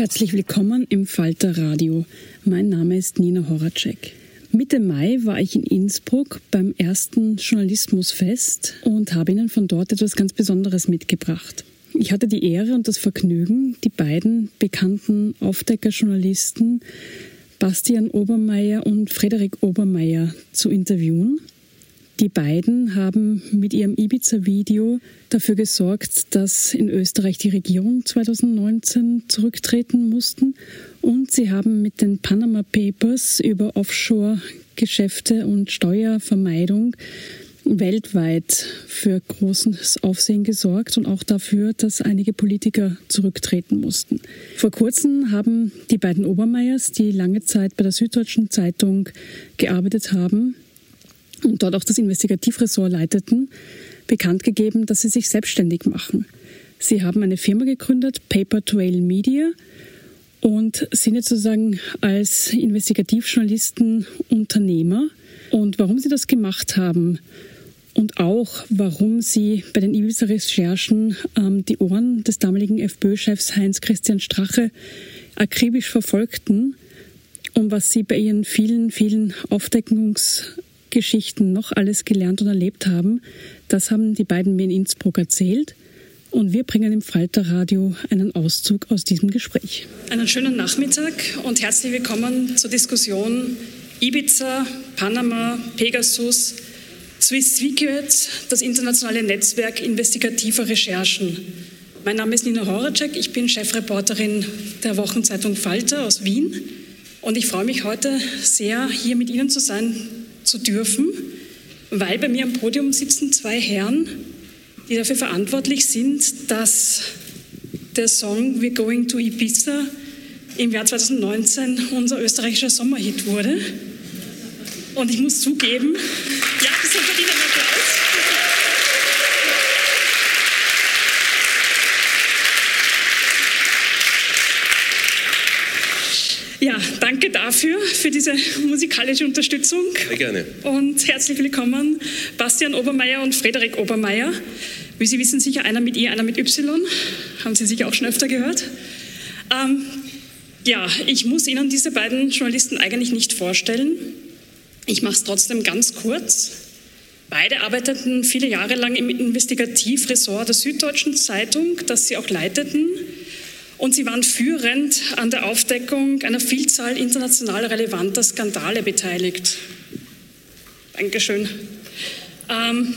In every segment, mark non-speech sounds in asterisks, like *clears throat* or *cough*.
Herzlich willkommen im Falter Radio. Mein Name ist Nina Horacek. Mitte Mai war ich in Innsbruck beim ersten Journalismusfest und habe Ihnen von dort etwas ganz Besonderes mitgebracht. Ich hatte die Ehre und das Vergnügen, die beiden bekannten Aufdeckerjournalisten Bastian Obermeier und Frederik Obermeier zu interviewen. Die beiden haben mit ihrem Ibiza-Video dafür gesorgt, dass in Österreich die Regierung 2019 zurücktreten mussten. Und sie haben mit den Panama Papers über Offshore-Geschäfte und Steuervermeidung weltweit für großes Aufsehen gesorgt und auch dafür, dass einige Politiker zurücktreten mussten. Vor kurzem haben die beiden Obermeiers, die lange Zeit bei der Süddeutschen Zeitung gearbeitet haben, und dort auch das Investigativressort leiteten, bekannt gegeben, dass sie sich selbstständig machen. Sie haben eine Firma gegründet, Paper Trail Media, und sind jetzt sozusagen als Investigativjournalisten Unternehmer. Und warum sie das gemacht haben und auch warum sie bei den Ibiza-Recherchen ähm, die Ohren des damaligen FPÖ-Chefs Heinz-Christian Strache akribisch verfolgten und was sie bei ihren vielen, vielen Aufdeckungs- Geschichten noch alles gelernt und erlebt haben, das haben die beiden mir in Innsbruck erzählt. Und wir bringen im Falterradio einen Auszug aus diesem Gespräch. Einen schönen Nachmittag und herzlich willkommen zur Diskussion Ibiza, Panama, Pegasus, Swiss Secrets, das internationale Netzwerk investigativer Recherchen. Mein Name ist Nina Horacek, ich bin Chefreporterin der Wochenzeitung Falter aus Wien und ich freue mich heute sehr, hier mit Ihnen zu sein zu dürfen, weil bei mir am Podium sitzen zwei Herren, die dafür verantwortlich sind, dass der Song We're Going to Ibiza im Jahr 2019 unser österreichischer Sommerhit wurde. Und ich muss zugeben, ja, das verdient einen Applaus. Ja, danke dafür, für diese musikalische Unterstützung. Sehr gerne. Und herzlich willkommen, Bastian Obermeier und Frederik Obermeier. Wie Sie wissen, sicher einer mit I, einer mit Y. Haben Sie sicher auch schon öfter gehört. Ähm, ja, ich muss Ihnen diese beiden Journalisten eigentlich nicht vorstellen. Ich mache es trotzdem ganz kurz. Beide arbeiteten viele Jahre lang im Investigativressort der Süddeutschen Zeitung, das sie auch leiteten und sie waren führend an der Aufdeckung einer Vielzahl international relevanter Skandale beteiligt. Dankeschön. Ähm,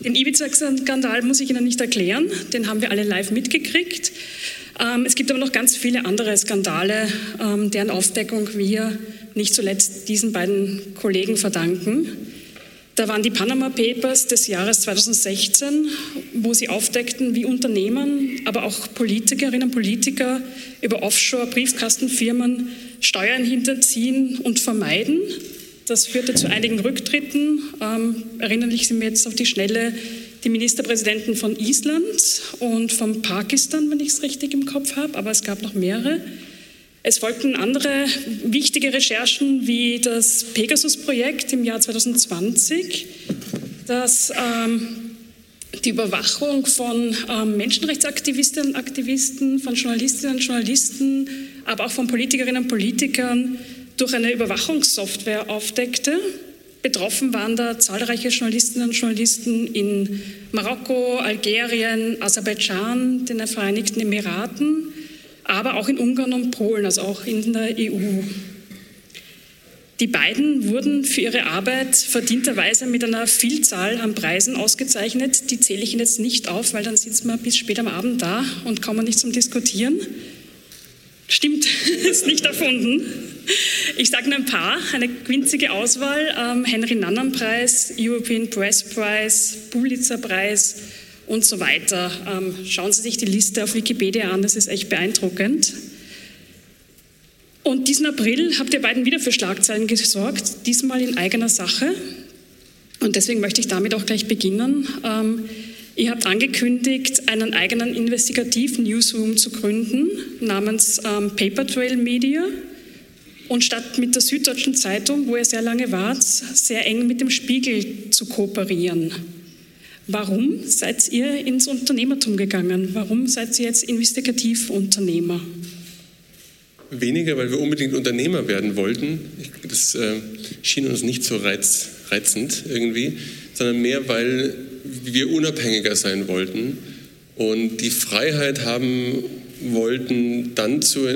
den Ibiza-Skandal muss ich Ihnen nicht erklären, den haben wir alle live mitgekriegt. Ähm, es gibt aber noch ganz viele andere Skandale, ähm, deren Aufdeckung wir nicht zuletzt diesen beiden Kollegen verdanken. Da waren die Panama Papers des Jahres 2016, wo sie aufdeckten, wie Unternehmen, aber auch Politikerinnen und Politiker über Offshore-Briefkastenfirmen Steuern hinterziehen und vermeiden. Das führte zu einigen Rücktritten. Ähm, erinnere ich Sie mir jetzt auf die Schnelle die Ministerpräsidenten von Island und von Pakistan, wenn ich es richtig im Kopf habe, aber es gab noch mehrere. Es folgten andere wichtige Recherchen wie das Pegasus-Projekt im Jahr 2020, das ähm, die Überwachung von ähm, Menschenrechtsaktivistinnen und Aktivisten, von Journalistinnen und Journalisten, aber auch von Politikerinnen und Politikern durch eine Überwachungssoftware aufdeckte. Betroffen waren da zahlreiche Journalistinnen und Journalisten in Marokko, Algerien, Aserbaidschan, den Vereinigten Emiraten aber auch in Ungarn und Polen, also auch in der EU. Die beiden wurden für ihre Arbeit verdienterweise mit einer Vielzahl an Preisen ausgezeichnet. Die zähle ich Ihnen jetzt nicht auf, weil dann sitzt man bis spät am Abend da und kommen nicht zum Diskutieren. Stimmt, *laughs* ist nicht erfunden. Ich sage nur ein paar, eine winzige Auswahl. Ähm, Henry Nannan Preis, European Press Prize, Pulitzer Preis, und so weiter. Ähm, schauen Sie sich die Liste auf Wikipedia an, das ist echt beeindruckend. Und diesen April habt ihr beiden wieder für Schlagzeilen gesorgt, diesmal in eigener Sache. Und deswegen möchte ich damit auch gleich beginnen. Ähm, ihr habt angekündigt, einen eigenen investigativen Newsroom zu gründen namens ähm, Paper Trail Media. Und statt mit der Süddeutschen Zeitung, wo ihr sehr lange wart, sehr eng mit dem Spiegel zu kooperieren. Warum seid ihr ins Unternehmertum gegangen? Warum seid ihr jetzt Investigativunternehmer? Weniger, weil wir unbedingt Unternehmer werden wollten. Das äh, schien uns nicht so reiz, reizend irgendwie, sondern mehr, weil wir unabhängiger sein wollten und die Freiheit haben wollten, dann zu,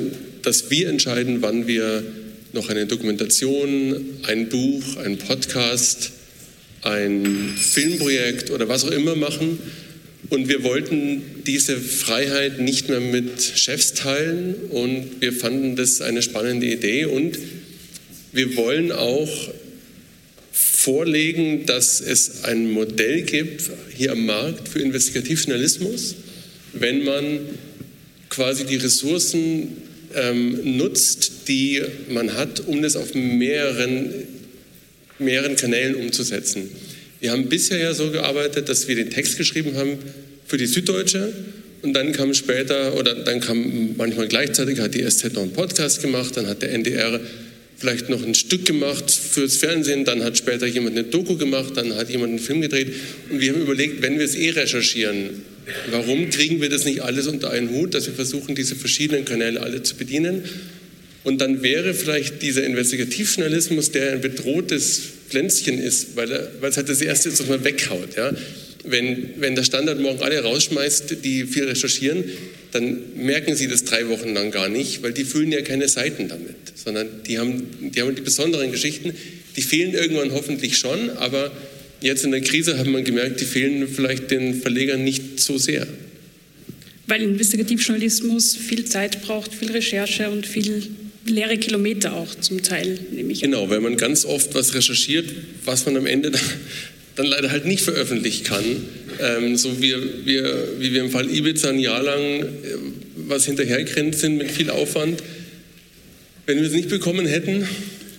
dass wir entscheiden, wann wir noch eine Dokumentation, ein Buch, ein Podcast, ein Filmprojekt oder was auch immer machen. Und wir wollten diese Freiheit nicht mehr mit Chefs teilen und wir fanden das eine spannende Idee und wir wollen auch vorlegen, dass es ein Modell gibt hier am Markt für Investigativjournalismus, wenn man quasi die Ressourcen ähm, nutzt, die man hat, um das auf mehreren mehreren Kanälen umzusetzen. Wir haben bisher ja so gearbeitet, dass wir den Text geschrieben haben für die Süddeutsche und dann kam später oder dann kam manchmal gleichzeitig hat die SZ noch einen Podcast gemacht, dann hat der NDR vielleicht noch ein Stück gemacht fürs Fernsehen, dann hat später jemand eine Doku gemacht, dann hat jemand einen Film gedreht und wir haben überlegt, wenn wir es eh recherchieren, warum kriegen wir das nicht alles unter einen Hut, dass wir versuchen, diese verschiedenen Kanäle alle zu bedienen und dann wäre vielleicht dieser Investigativjournalismus, der ein bedrohtes Pflänzchen ist, weil, er, weil es halt das Erste ist, was man weghaut. Ja? Wenn, wenn der Standard morgen alle rausschmeißt, die viel recherchieren, dann merken sie das drei Wochen lang gar nicht, weil die füllen ja keine Seiten damit, sondern die haben, die haben die besonderen Geschichten, die fehlen irgendwann hoffentlich schon, aber jetzt in der Krise hat man gemerkt, die fehlen vielleicht den Verlegern nicht so sehr. Weil Investigativjournalismus viel Zeit braucht, viel Recherche und viel leere Kilometer auch zum Teil, nehme ich Genau, weil man ganz oft was recherchiert, was man am Ende *laughs* dann leider halt nicht veröffentlichen kann. Ähm, so wie wir, wie wir im Fall Ibiza ein Jahr lang äh, was hinterhergerannt sind mit viel Aufwand. Wenn wir es nicht bekommen hätten,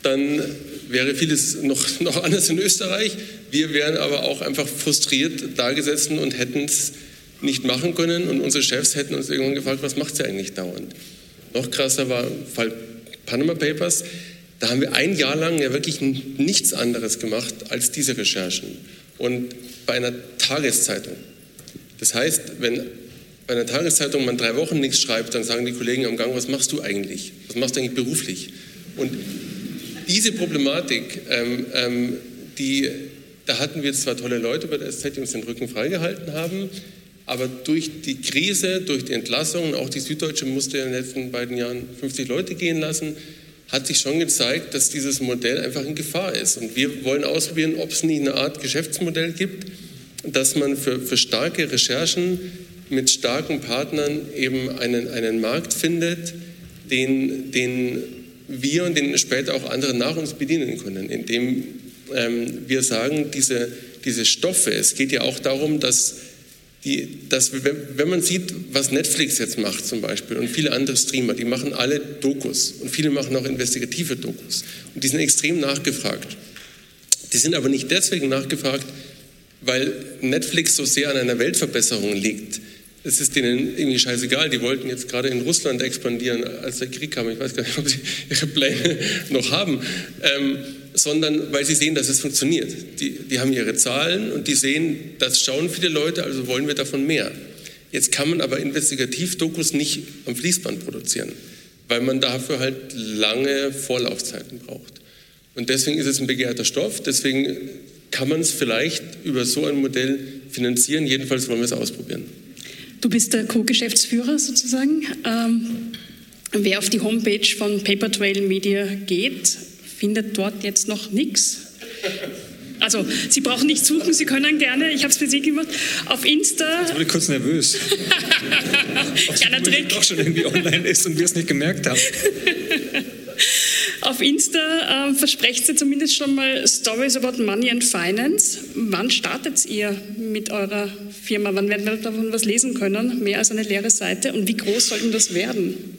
dann wäre vieles noch, *laughs* noch anders in Österreich. Wir wären aber auch einfach frustriert da gesessen und hätten es nicht machen können. Und unsere Chefs hätten uns irgendwann gefragt, was macht sie eigentlich dauernd? Noch krasser war Fall Panama Papers, da haben wir ein Jahr lang ja wirklich nichts anderes gemacht als diese Recherchen. Und bei einer Tageszeitung. Das heißt, wenn bei einer Tageszeitung man drei Wochen nichts schreibt, dann sagen die Kollegen am Gang, was machst du eigentlich? Was machst du eigentlich beruflich? Und diese Problematik, ähm, ähm, die, da hatten wir zwar tolle Leute bei der SZ, die uns den Rücken freigehalten haben, Aber durch die Krise, durch die Entlassungen, auch die Süddeutsche musste in den letzten beiden Jahren 50 Leute gehen lassen, hat sich schon gezeigt, dass dieses Modell einfach in Gefahr ist. Und wir wollen ausprobieren, ob es nicht eine Art Geschäftsmodell gibt, dass man für, für starke Recherchen mit starken Partnern eben einen, einen Markt findet, den, den wir und den später auch andere nach uns bedienen können, indem ähm, wir sagen, diese, diese Stoffe, es geht ja auch darum, dass, die, dass wenn man sieht, was Netflix jetzt macht zum Beispiel und viele andere Streamer, die machen alle Dokus und viele machen auch investigative Dokus und die sind extrem nachgefragt. Die sind aber nicht deswegen nachgefragt, weil Netflix so sehr an einer Weltverbesserung liegt, es ist denen irgendwie scheißegal. Die wollten jetzt gerade in Russland expandieren, als der Krieg kam. Ich weiß gar nicht, ob sie ihre Pläne *laughs* noch haben. Ähm, sondern weil sie sehen, dass es funktioniert. Die, die haben ihre Zahlen und die sehen, das schauen viele Leute, also wollen wir davon mehr. Jetzt kann man aber Investigativdokus nicht am Fließband produzieren, weil man dafür halt lange Vorlaufzeiten braucht. Und deswegen ist es ein begehrter Stoff, deswegen kann man es vielleicht über so ein Modell finanzieren. Jedenfalls wollen wir es ausprobieren. Du bist der Co-Geschäftsführer sozusagen. Ähm, wer auf die Homepage von Paper Trail Media geht, findet dort jetzt noch nichts. Also, Sie brauchen nicht suchen, Sie können gerne, ich habe es für Sie gemacht, auf Insta. Jetzt wurde ich kurz nervös. *laughs* Kleiner Trick. doch schon irgendwie online ist und wir es nicht gemerkt haben. Auf Insta äh, versprecht sie zumindest schon mal Stories about Money and Finance. Wann startet ihr mit eurer Firma? Wann werden wir davon was lesen können? Mehr als eine leere Seite? Und wie groß sollten das werden?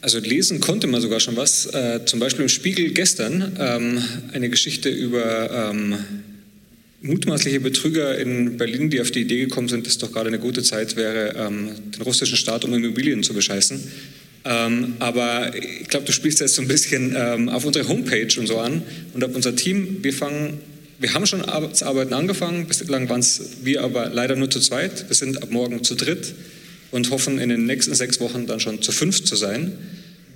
Also lesen konnte man sogar schon was. Äh, zum Beispiel im Spiegel gestern ähm, eine Geschichte über ähm, mutmaßliche Betrüger in Berlin, die auf die Idee gekommen sind, dass doch gerade eine gute Zeit wäre, ähm, den russischen Staat um Immobilien zu bescheißen. Ähm, aber ich glaube, du spielst jetzt so ein bisschen ähm, auf unsere Homepage und so an und auf unser Team. Wir fangen, wir haben schon zu arbeiten angefangen. Bislang waren es wir aber leider nur zu zweit. Wir sind ab morgen zu dritt und hoffen in den nächsten sechs Wochen dann schon zu fünf zu sein.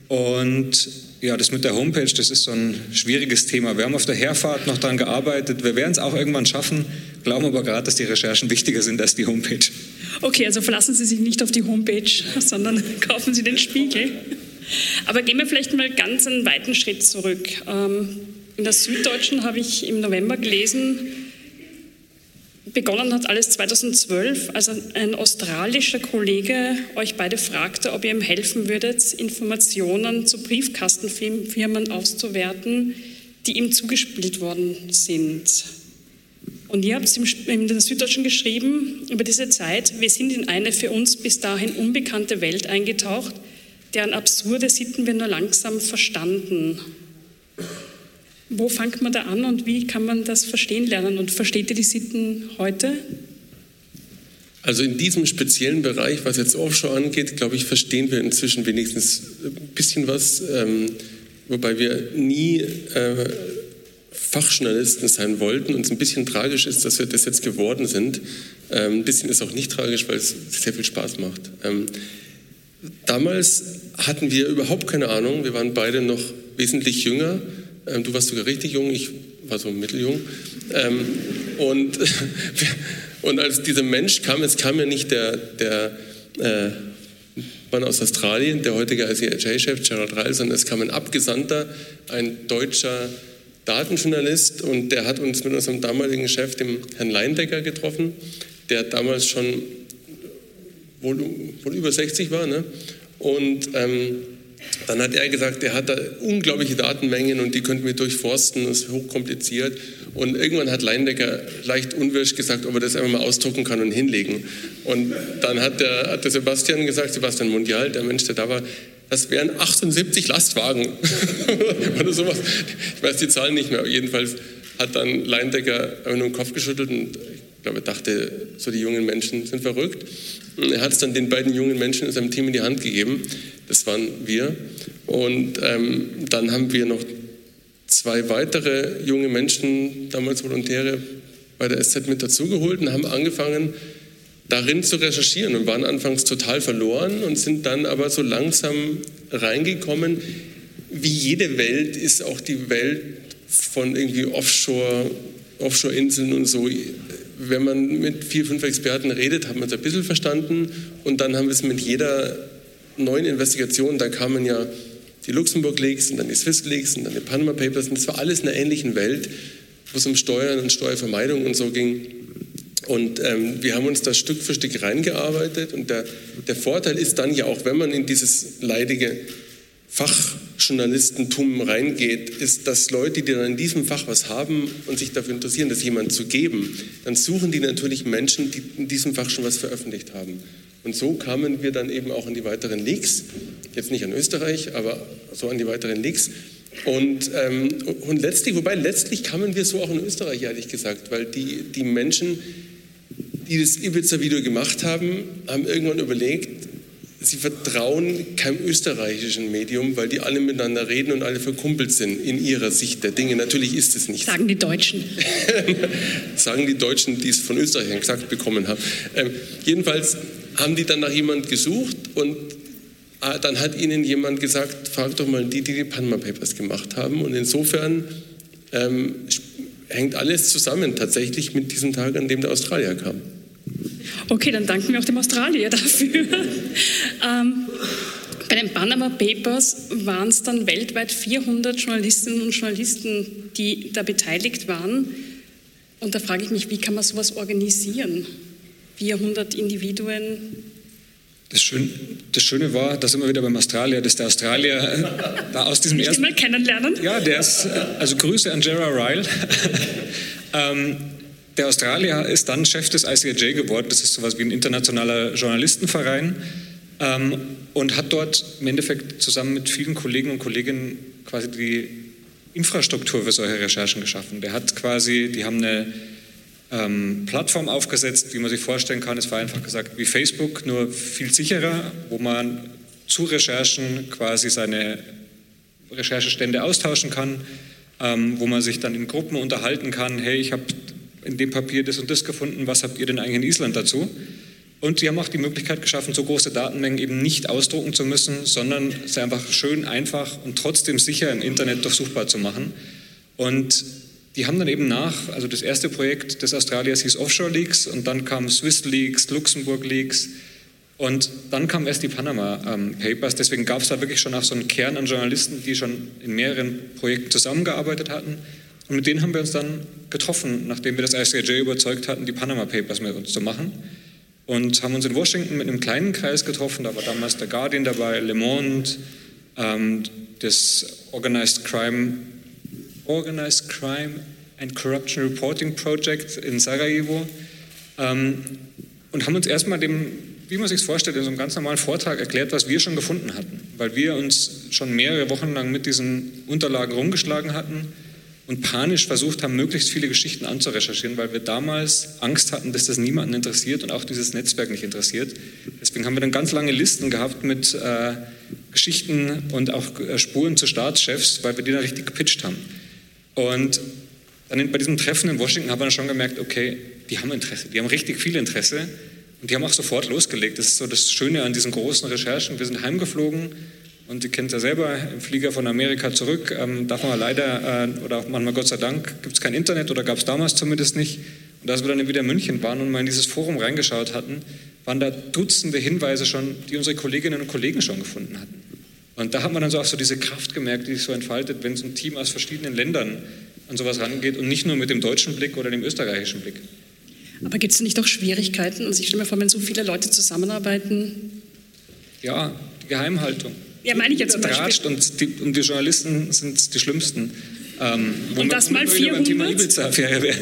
Und ja, das mit der Homepage, das ist so ein schwieriges Thema. Wir haben auf der Herfahrt noch daran gearbeitet. Wir werden es auch irgendwann schaffen, glauben aber gerade, dass die Recherchen wichtiger sind als die Homepage. Okay, also verlassen Sie sich nicht auf die Homepage, sondern *laughs* kaufen Sie den Spiegel. Aber gehen wir vielleicht mal ganz einen weiten Schritt zurück. Ähm, in der Süddeutschen habe ich im November gelesen, begonnen hat alles 2012, als ein australischer Kollege euch beide fragte, ob ihr ihm helfen würdet, Informationen zu Briefkastenfirmen auszuwerten, die ihm zugespielt worden sind. Und ihr habt in der Süddeutschen geschrieben über diese Zeit, wir sind in eine für uns bis dahin unbekannte Welt eingetaucht, deren absurde Sitten wir nur langsam verstanden. Wo fängt man da an und wie kann man das verstehen lernen? Und versteht ihr die Sitten heute? Also in diesem speziellen Bereich, was jetzt Offshore angeht, glaube ich, verstehen wir inzwischen wenigstens ein bisschen was, ähm, wobei wir nie äh, Fachjournalisten sein wollten und es ein bisschen tragisch ist, dass wir das jetzt geworden sind. Ähm, ein bisschen ist auch nicht tragisch, weil es sehr viel Spaß macht. Ähm, damals hatten wir überhaupt keine Ahnung, wir waren beide noch wesentlich jünger. Ähm, du warst sogar richtig jung, ich war so mitteljung. Ähm, und, *laughs* und als dieser Mensch kam, es kam ja nicht der, der äh, Mann aus Australien, der heutige ICIJ-Chef Gerald Reil, sondern es kam ein Abgesandter, ein deutscher Datenjournalist und der hat uns mit unserem damaligen Chef, dem Herrn Leindecker, getroffen, der damals schon wohl, wohl über 60 war. Ne? Und ähm, dann hat er gesagt, er hat da unglaubliche Datenmengen und die könnten wir durchforsten, das ist hochkompliziert. Und irgendwann hat Leindecker leicht unwirsch gesagt, ob er das einfach mal ausdrucken kann und hinlegen. Und dann hat der, hat der Sebastian gesagt, Sebastian Mundial, der Mensch, der da war, das wären 78 Lastwagen *laughs* oder sowas. Ich weiß die Zahlen nicht mehr, jedenfalls hat dann Leindecker nur den Kopf geschüttelt und ich glaube, er dachte, so die jungen Menschen sind verrückt. Und er hat es dann den beiden jungen Menschen in seinem Team in die Hand gegeben. Das waren wir. Und ähm, dann haben wir noch zwei weitere junge Menschen, damals Volontäre, bei der SZ mit dazugeholt und haben angefangen, darin zu recherchieren und waren anfangs total verloren und sind dann aber so langsam reingekommen. Wie jede Welt ist auch die Welt von irgendwie Offshore, Offshore-Inseln und so wenn man mit vier, fünf Experten redet, hat man es ein bisschen verstanden. Und dann haben wir es mit jeder neuen Investigation, da kamen ja die Luxemburg Leaks und dann die Swiss Leaks und dann die Panama Papers. Und das war alles in einer ähnlichen Welt, wo es um Steuern und Steuervermeidung und so ging. Und ähm, wir haben uns da Stück für Stück reingearbeitet. Und der, der Vorteil ist dann ja auch, wenn man in dieses leidige Fachjournalistentum reingeht, ist, dass Leute, die dann in diesem Fach was haben und sich dafür interessieren, das jemand zu geben, dann suchen die natürlich Menschen, die in diesem Fach schon was veröffentlicht haben. Und so kamen wir dann eben auch an die weiteren Leaks, jetzt nicht an Österreich, aber so an die weiteren Leaks. Und, ähm, und letztlich, wobei letztlich kamen wir so auch in Österreich, ehrlich gesagt, weil die, die Menschen, die das Ibiza-Video gemacht haben, haben irgendwann überlegt, sie vertrauen keinem österreichischen Medium, weil die alle miteinander reden und alle verkumpelt sind in ihrer Sicht der Dinge. Natürlich ist es nicht. Sagen die Deutschen. *laughs* Sagen die Deutschen, die es von Österreichern gesagt bekommen haben. Ähm, jedenfalls haben die dann nach jemand gesucht und äh, dann hat ihnen jemand gesagt, frag doch mal die, die die Panama Papers gemacht haben. Und insofern ähm, hängt alles zusammen tatsächlich mit diesem Tag, an dem der Australier kam. Okay, dann danken wir auch dem Australier *laughs* dafür. ähm, bei den Panama Papers waren es dann weltweit 400 Journalistinnen und Journalisten, die da beteiligt waren. Und da frage ich mich, wie kann man sowas organisieren? 400 Individuen. Das, Schön, das Schöne war, da sind wir wieder beim Australier, dass der Australier da aus diesem ich ersten... mal kennenlernen. Ja, der ist, also Grüße an Gerard Ryle. *laughs* ähm, der Australier ist dann Chef des ICIJ geworden, das ist sowas wie ein internationaler Journalistenverein ähm, und hat dort im Endeffekt zusammen mit vielen Kollegen und Kolleginnen quasi die Infrastruktur für solche Recherchen geschaffen. Der hat quasi, die haben eine ähm, Plattform aufgesetzt, wie man sich vorstellen kann. Es war einfach gesagt wie Facebook, nur viel sicherer, wo man zu Recherchen quasi seine Recherchestände austauschen kann, ähm, wo man sich dann in Gruppen unterhalten kann. Hey, ich habe in dem Papier das und das gefunden, was habt ihr denn eigentlich in Island dazu? Und sie haben auch die Möglichkeit geschaffen, so große Datenmengen eben nicht ausdrucken zu müssen, sondern sie einfach schön, einfach und trotzdem sicher im Internet durchsuchbar zu machen. Und die haben dann eben nach, also das erste Projekt des Australiers hieß Offshore Leaks und dann kam Swiss Leaks, Luxemburg Leaks und dann kamen erst die Panama ähm, Papers. Deswegen gab es da wirklich schon auch so einen Kern an Journalisten, die schon in mehreren Projekten zusammengearbeitet hatten. Und mit denen haben wir uns dann getroffen, nachdem wir das ICIJ überzeugt hatten, die Panama Papers mit uns zu machen. Und haben uns in Washington mit einem kleinen Kreis getroffen. Da war damals der Guardian dabei, Le Monde, ähm, das Organized Crime Organized Crime and Corruption Reporting Project in Sarajevo ähm, und haben uns erstmal dem, wie man sich vorstellt, in so einem ganz normalen Vortrag erklärt, was wir schon gefunden hatten, weil wir uns schon mehrere Wochen lang mit diesen Unterlagen rumgeschlagen hatten und panisch versucht haben, möglichst viele Geschichten anzurecherchieren, weil wir damals Angst hatten, dass das niemanden interessiert und auch dieses Netzwerk nicht interessiert. Deswegen haben wir dann ganz lange Listen gehabt mit äh, Geschichten und auch äh, Spuren zu Staatschefs, weil wir die dann richtig gepitcht haben. Und dann bei diesem Treffen in Washington haben wir dann schon gemerkt, okay, die haben Interesse, die haben richtig viel Interesse und die haben auch sofort losgelegt. Das ist so das Schöne an diesen großen Recherchen. Wir sind heimgeflogen und ihr kennt ja selber, im Flieger von Amerika zurück, ähm, darf man leider, äh, oder manchmal Gott sei Dank, gibt es kein Internet oder gab es damals zumindest nicht. Und als wir dann wieder in München waren und mal in dieses Forum reingeschaut hatten, waren da Dutzende Hinweise schon, die unsere Kolleginnen und Kollegen schon gefunden hatten. Und da hat man dann so auch so diese Kraft gemerkt, die sich so entfaltet, wenn so ein Team aus verschiedenen Ländern an sowas rangeht und nicht nur mit dem deutschen Blick oder dem österreichischen Blick. Aber gibt es nicht auch Schwierigkeiten? Also ich stelle mir vor, wenn so viele Leute zusammenarbeiten. Ja, die Geheimhaltung. Ja, meine ich jetzt zum Beispiel. Und die, und die Journalisten sind die Schlimmsten. Ähm, und das mal 400? Beim Thema Ibiza-Affäre wäre.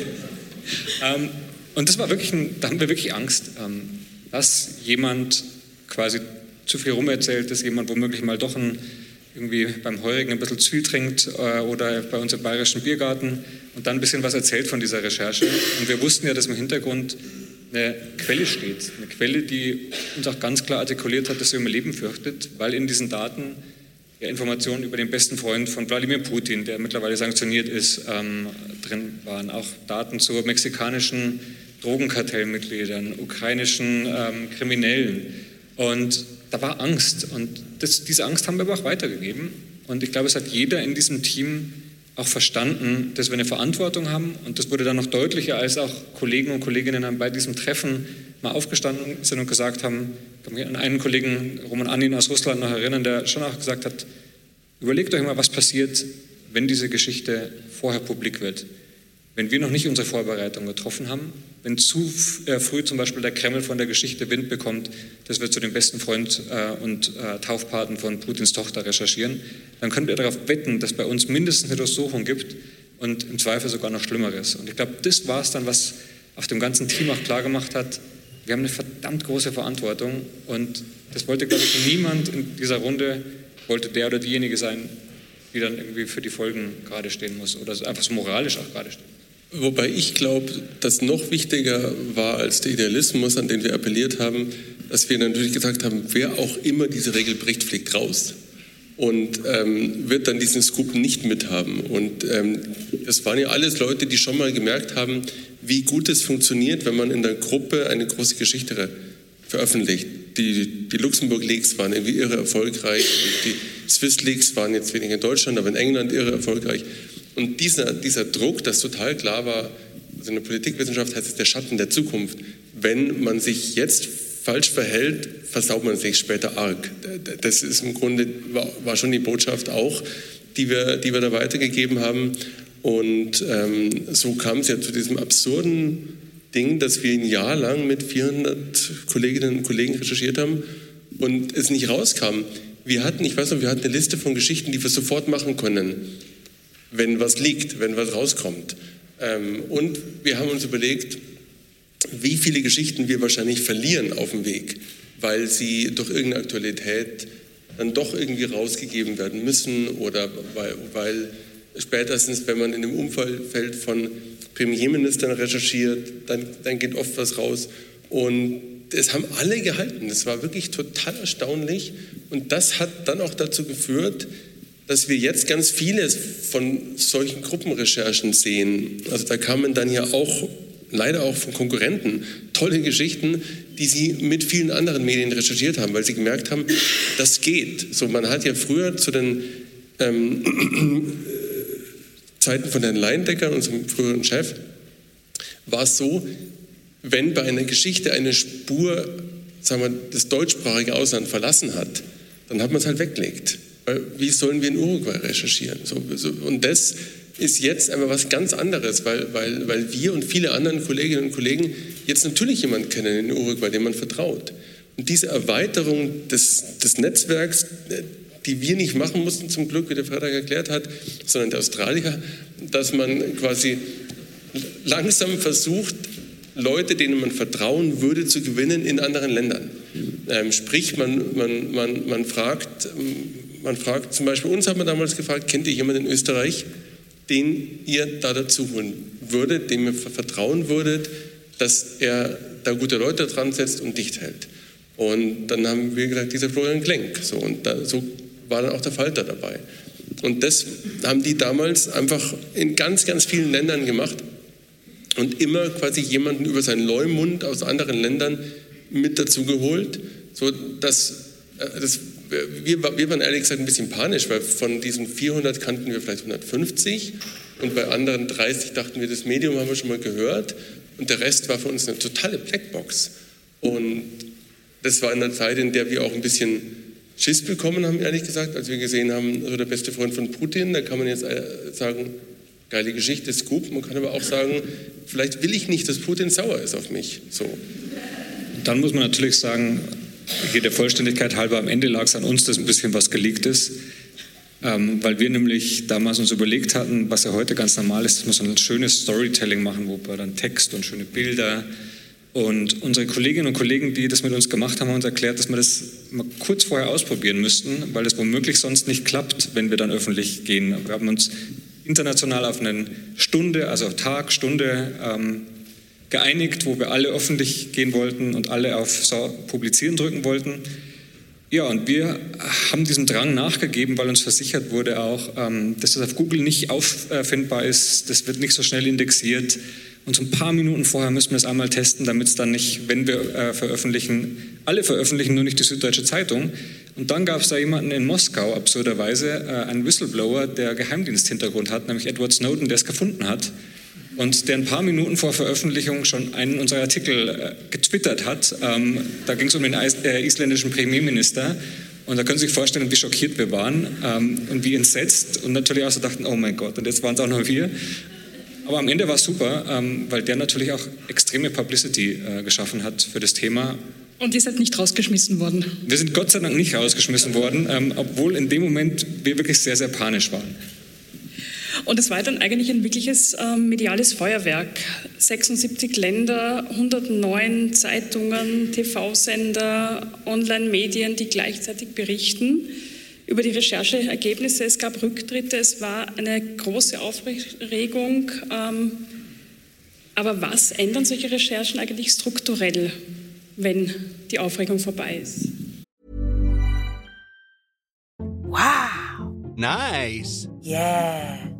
ähm, und das war wirklich, ein, da haben wir wirklich Angst, ähm, dass jemand quasi zu viel rumerzählt, dass jemand womöglich mal doch ein, irgendwie beim Heurigen ein bisschen zu viel trinkt äh, oder bei uns im bayerischen Biergarten und dann ein bisschen was erzählt von dieser Recherche. Und wir wussten ja, dass im Hintergrund eine Quelle steht, eine Quelle, die uns auch ganz klar artikuliert hat, dass sie um ihr Leben fürchtet, weil in diesen Daten ja Informationen über den besten Freund von Wladimir Putin, der mittlerweile sanktioniert ist, ähm, drin waren. Auch Daten zu mexikanischen Drogenkartellmitgliedern, ukrainischen ähm, Kriminellen. Und da war Angst und das, diese Angst haben wir aber auch weitergegeben. Und ich glaube, es hat jeder in diesem Team auch verstanden, dass wir eine Verantwortung haben. Und das wurde dann noch deutlicher, als auch Kollegen und Kolleginnen bei diesem Treffen mal aufgestanden sind und gesagt haben, ich kann mich an einen Kollegen, Roman Anin aus Russland, noch erinnern, der schon auch gesagt hat, überlegt euch mal, was passiert, wenn diese Geschichte vorher publik wird. Wenn wir noch nicht unsere Vorbereitung getroffen haben, wenn zu äh, früh zum Beispiel der Kreml von der Geschichte Wind bekommt, dass wir zu dem besten Freund äh, und äh, Taufpaten von Putins Tochter recherchieren, dann können wir darauf wetten, dass bei uns mindestens eine Durchsuchung gibt und im Zweifel sogar noch Schlimmeres. Und ich glaube, das war es dann, was auf dem ganzen Team auch klargemacht hat, wir haben eine verdammt große Verantwortung und das wollte, glaube ich, niemand in dieser Runde, wollte der oder diejenige sein, die dann irgendwie für die Folgen gerade stehen muss oder einfach so moralisch auch gerade stehen. Wobei ich glaube, dass noch wichtiger war als der Idealismus, an den wir appelliert haben, dass wir natürlich gesagt haben, wer auch immer diese Regel bricht, fliegt raus und ähm, wird dann diesen Scoop nicht mithaben. Und ähm, waren ja alles Leute, die schon mal gemerkt haben, wie gut es funktioniert, wenn man in der Gruppe eine große Geschichte veröffentlicht. Die, die Luxemburg Leaks waren irgendwie irre erfolgreich die Swiss Leaks waren jetzt weniger in Deutschland, aber in England irre erfolgreich. Und dieser, dieser Druck, das total klar war, also in der Politikwissenschaft heißt es der Schatten der Zukunft. Wenn man sich jetzt falsch verhält, versaut man sich später arg. Das ist im Grunde, war, schon die Botschaft auch, die wir, die wir da weitergegeben haben. Und ähm, so kam es ja zu diesem absurden Ding, dass wir ein Jahr lang mit 400 Kolleginnen und Kollegen recherchiert haben und es nicht rauskam. Wir hatten, ich weiß noch, wir hatten eine Liste von Geschichten, die wir sofort machen können wenn was liegt, wenn was rauskommt. Ähm, und wir haben uns überlegt, wie viele Geschichten wir wahrscheinlich verlieren auf dem Weg, weil sie durch irgendeine Aktualität dann doch irgendwie rausgegeben werden müssen oder weil, weil spätestens, wenn man in dem Umfeld von Premierministern recherchiert, dann, dann geht oft was raus. Und es haben alle gehalten. Das war wirklich total erstaunlich. Und das hat dann auch dazu geführt, dass wir jetzt ganz viele von solchen Gruppenrecherchen sehen. Also da kamen dann ja auch, leider auch von Konkurrenten, tolle Geschichten, die sie mit vielen anderen Medien recherchiert haben, weil sie gemerkt haben, das geht. So, man hat ja früher zu den ähm, *clears throat* Zeiten von Herrn Leindecker, unserem früheren Chef, war es so, wenn bei einer Geschichte eine Spur sagen wir, das deutschsprachige Ausland verlassen hat, dann hat man es halt weggelegt wie sollen wir in Uruguay recherchieren? So, so, und das ist jetzt einfach was ganz anderes, weil, weil, weil wir und viele andere Kolleginnen und Kollegen jetzt natürlich jemanden kennen in Uruguay, dem man vertraut. Und diese Erweiterung des, des Netzwerks, die wir nicht machen mussten, zum Glück, wie der Freitag erklärt hat, sondern der Australier, dass man quasi langsam versucht, Leute, denen man vertrauen würde, zu gewinnen in anderen Ländern. Ähm, sprich, man, man, man, man fragt, man fragt, zum Beispiel uns hat man damals gefragt, kennt ihr jemanden in Österreich, den ihr da dazu holen würdet, dem ihr vertrauen würdet, dass er da gute Leute dran setzt und dicht hält. Und dann haben wir gesagt, dieser Florian Klenk. So, und da, so war dann auch der Falter dabei. Und das haben die damals einfach in ganz, ganz vielen Ländern gemacht und immer quasi jemanden über seinen Leumund aus anderen Ländern mit dazu geholt, so dass äh, das wir, wir waren ehrlich gesagt ein bisschen panisch, weil von diesen 400 kannten wir vielleicht 150 und bei anderen 30 dachten wir, das Medium haben wir schon mal gehört und der Rest war für uns eine totale Blackbox. Und das war in einer Zeit, in der wir auch ein bisschen Schiss bekommen haben, ehrlich gesagt, als wir gesehen haben, so der beste Freund von Putin, da kann man jetzt äh, sagen, geile Geschichte, Scoop. Man kann aber auch sagen, vielleicht will ich nicht, dass Putin sauer ist auf mich. So. Dann muss man natürlich sagen, der Vollständigkeit halber, am Ende lag es an uns, dass ein bisschen was geleakt ist. Ähm, weil wir nämlich damals uns überlegt hatten, was ja heute ganz normal ist, dass wir so ein schönes Storytelling machen, wo wir dann Text und schöne Bilder und unsere Kolleginnen und Kollegen, die das mit uns gemacht haben, haben uns erklärt, dass wir das mal kurz vorher ausprobieren müssten, weil es womöglich sonst nicht klappt, wenn wir dann öffentlich gehen. Wir haben uns international auf eine Stunde, also Tag, Stunde ähm, geeinigt, wo wir alle öffentlich gehen wollten und alle auf Publizieren drücken wollten. Ja, und wir haben diesem Drang nachgegeben, weil uns versichert wurde auch, ähm, dass das auf Google nicht auffindbar ist, das wird nicht so schnell indexiert Und so ein paar Minuten vorher müssen wir es einmal testen, damit es dann nicht, wenn wir äh, veröffentlichen, alle veröffentlichen, nur nicht die Süddeutsche Zeitung. Und dann gab es da jemanden in Moskau, absurderweise, äh, einen Whistleblower, der Geheimdiensthintergrund hat, nämlich Edward Snowden, der es gefunden hat und der ein paar Minuten vor Veröffentlichung schon einen unserer Artikel äh, getwittert hat. Ähm, da ging es um den äh, isländischen Premierminister. Und da können Sie sich vorstellen, wie schockiert wir waren ähm, und wie entsetzt und natürlich auch so dachten, oh mein Gott, und jetzt waren es auch noch wir. Aber am Ende war es super, ähm, weil der natürlich auch extreme Publicity äh, geschaffen hat für das Thema. Und ihr seid nicht rausgeschmissen worden? Wir sind Gott sei Dank nicht rausgeschmissen worden, ähm, obwohl in dem Moment wir wirklich sehr, sehr panisch waren. Und es war dann eigentlich ein wirkliches äh, mediales Feuerwerk. 76 Länder, 109 Zeitungen, TV-Sender, Online-Medien, die gleichzeitig berichten über die Rechercheergebnisse. Es gab Rücktritte, es war eine große Aufregung. Ähm, aber was ändern solche Recherchen eigentlich strukturell, wenn die Aufregung vorbei ist? Wow! Nice! Yeah!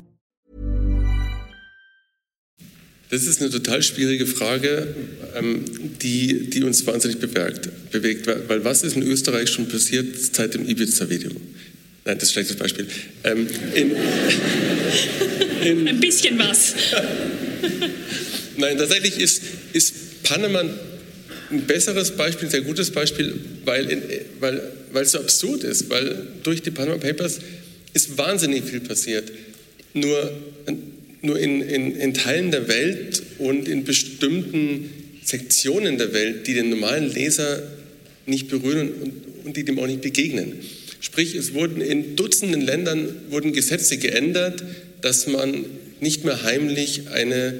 Das ist eine total schwierige Frage, ähm, die, die uns wahnsinnig bewegt, bewegt. Weil was ist in Österreich schon passiert seit dem Ibiza-Video? Nein, das ist ein schlechtes Beispiel. Ähm, in, *laughs* in, ein bisschen was. Nein, tatsächlich ist, ist Panama ein besseres Beispiel, ein sehr gutes Beispiel, weil, in, weil, weil es so absurd ist, weil durch die Panama Papers ist wahnsinnig viel passiert. Nur nur in, in, in Teilen der Welt und in bestimmten Sektionen der Welt, die den normalen Leser nicht berühren und, und die dem auch nicht begegnen. Sprich, es wurden in Dutzenden Ländern wurden Gesetze geändert, dass man nicht mehr heimlich eine,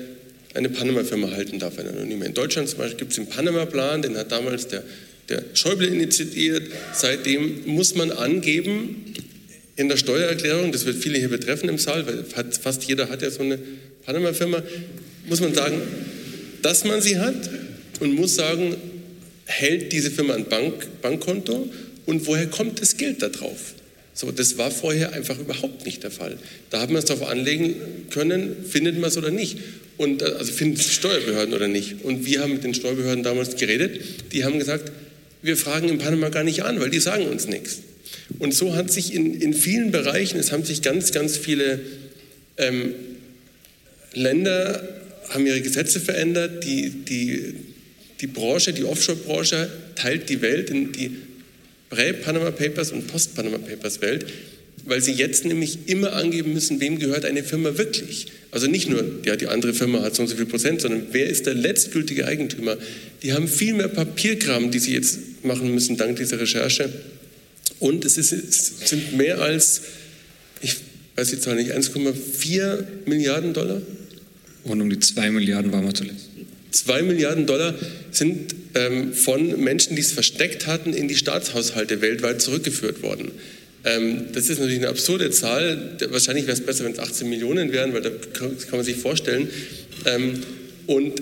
eine Panama-Firma halten darf, eine anonyme. In Deutschland zum Beispiel gibt es den Panama-Plan, den hat damals der, der Schäuble initiiert. Seitdem muss man angeben, in der Steuererklärung, das wird viele hier betreffen im Saal, weil fast jeder hat ja so eine Panama-Firma, muss man sagen, dass man sie hat und muss sagen, hält diese Firma ein Bank, Bankkonto und woher kommt das Geld da drauf? So, das war vorher einfach überhaupt nicht der Fall. Da hat man es darauf anlegen können, findet man es oder nicht. Und, äh, also finden es Steuerbehörden oder nicht. Und wir haben mit den Steuerbehörden damals geredet. Die haben gesagt, wir fragen in Panama gar nicht an, weil die sagen uns nichts. Und so hat sich in, in vielen Bereichen, es haben sich ganz, ganz viele ähm, Länder, haben ihre Gesetze verändert, die, die, die Branche, die Offshore-Branche teilt die Welt in die Prä-Panama Papers und Post-Panama Papers Welt, weil sie jetzt nämlich immer angeben müssen, wem gehört eine Firma wirklich. Also nicht nur, ja, die andere Firma hat so und so viel Prozent, sondern wer ist der letztgültige Eigentümer. Die haben viel mehr Papierkram, die sie jetzt machen müssen dank dieser Recherche. Und es, ist, es sind mehr als, ich weiß die Zahl nicht, 1,4 Milliarden Dollar? Und um die 2 Milliarden waren wir zuletzt. 2 Milliarden Dollar sind ähm, von Menschen, die es versteckt hatten, in die Staatshaushalte weltweit zurückgeführt worden. Ähm, das ist natürlich eine absurde Zahl. Wahrscheinlich wäre es besser, wenn es 18 Millionen wären, weil da kann, kann man sich vorstellen. Ähm, und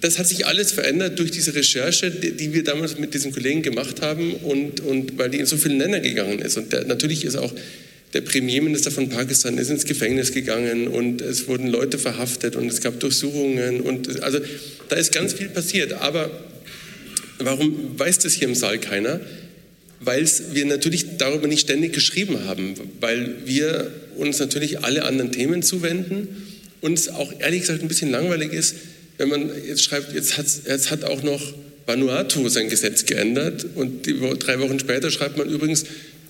das hat sich alles verändert durch diese Recherche, die wir damals mit diesen Kollegen gemacht haben und, und weil die in so vielen Länder gegangen ist. Und der, natürlich ist auch der Premierminister von Pakistan ist ins Gefängnis gegangen und es wurden Leute verhaftet und es gab Durchsuchungen und also da ist ganz viel passiert. Aber warum weiß das hier im Saal keiner? Weil wir natürlich darüber nicht ständig geschrieben haben, weil wir uns natürlich alle anderen Themen zuwenden und es auch ehrlich gesagt ein bisschen langweilig ist, wenn man jetzt schreibt, jetzt jetzt hat auch noch Vanuatu sein Gesetz geändert und die, drei Wochen später schreibt man übrigens,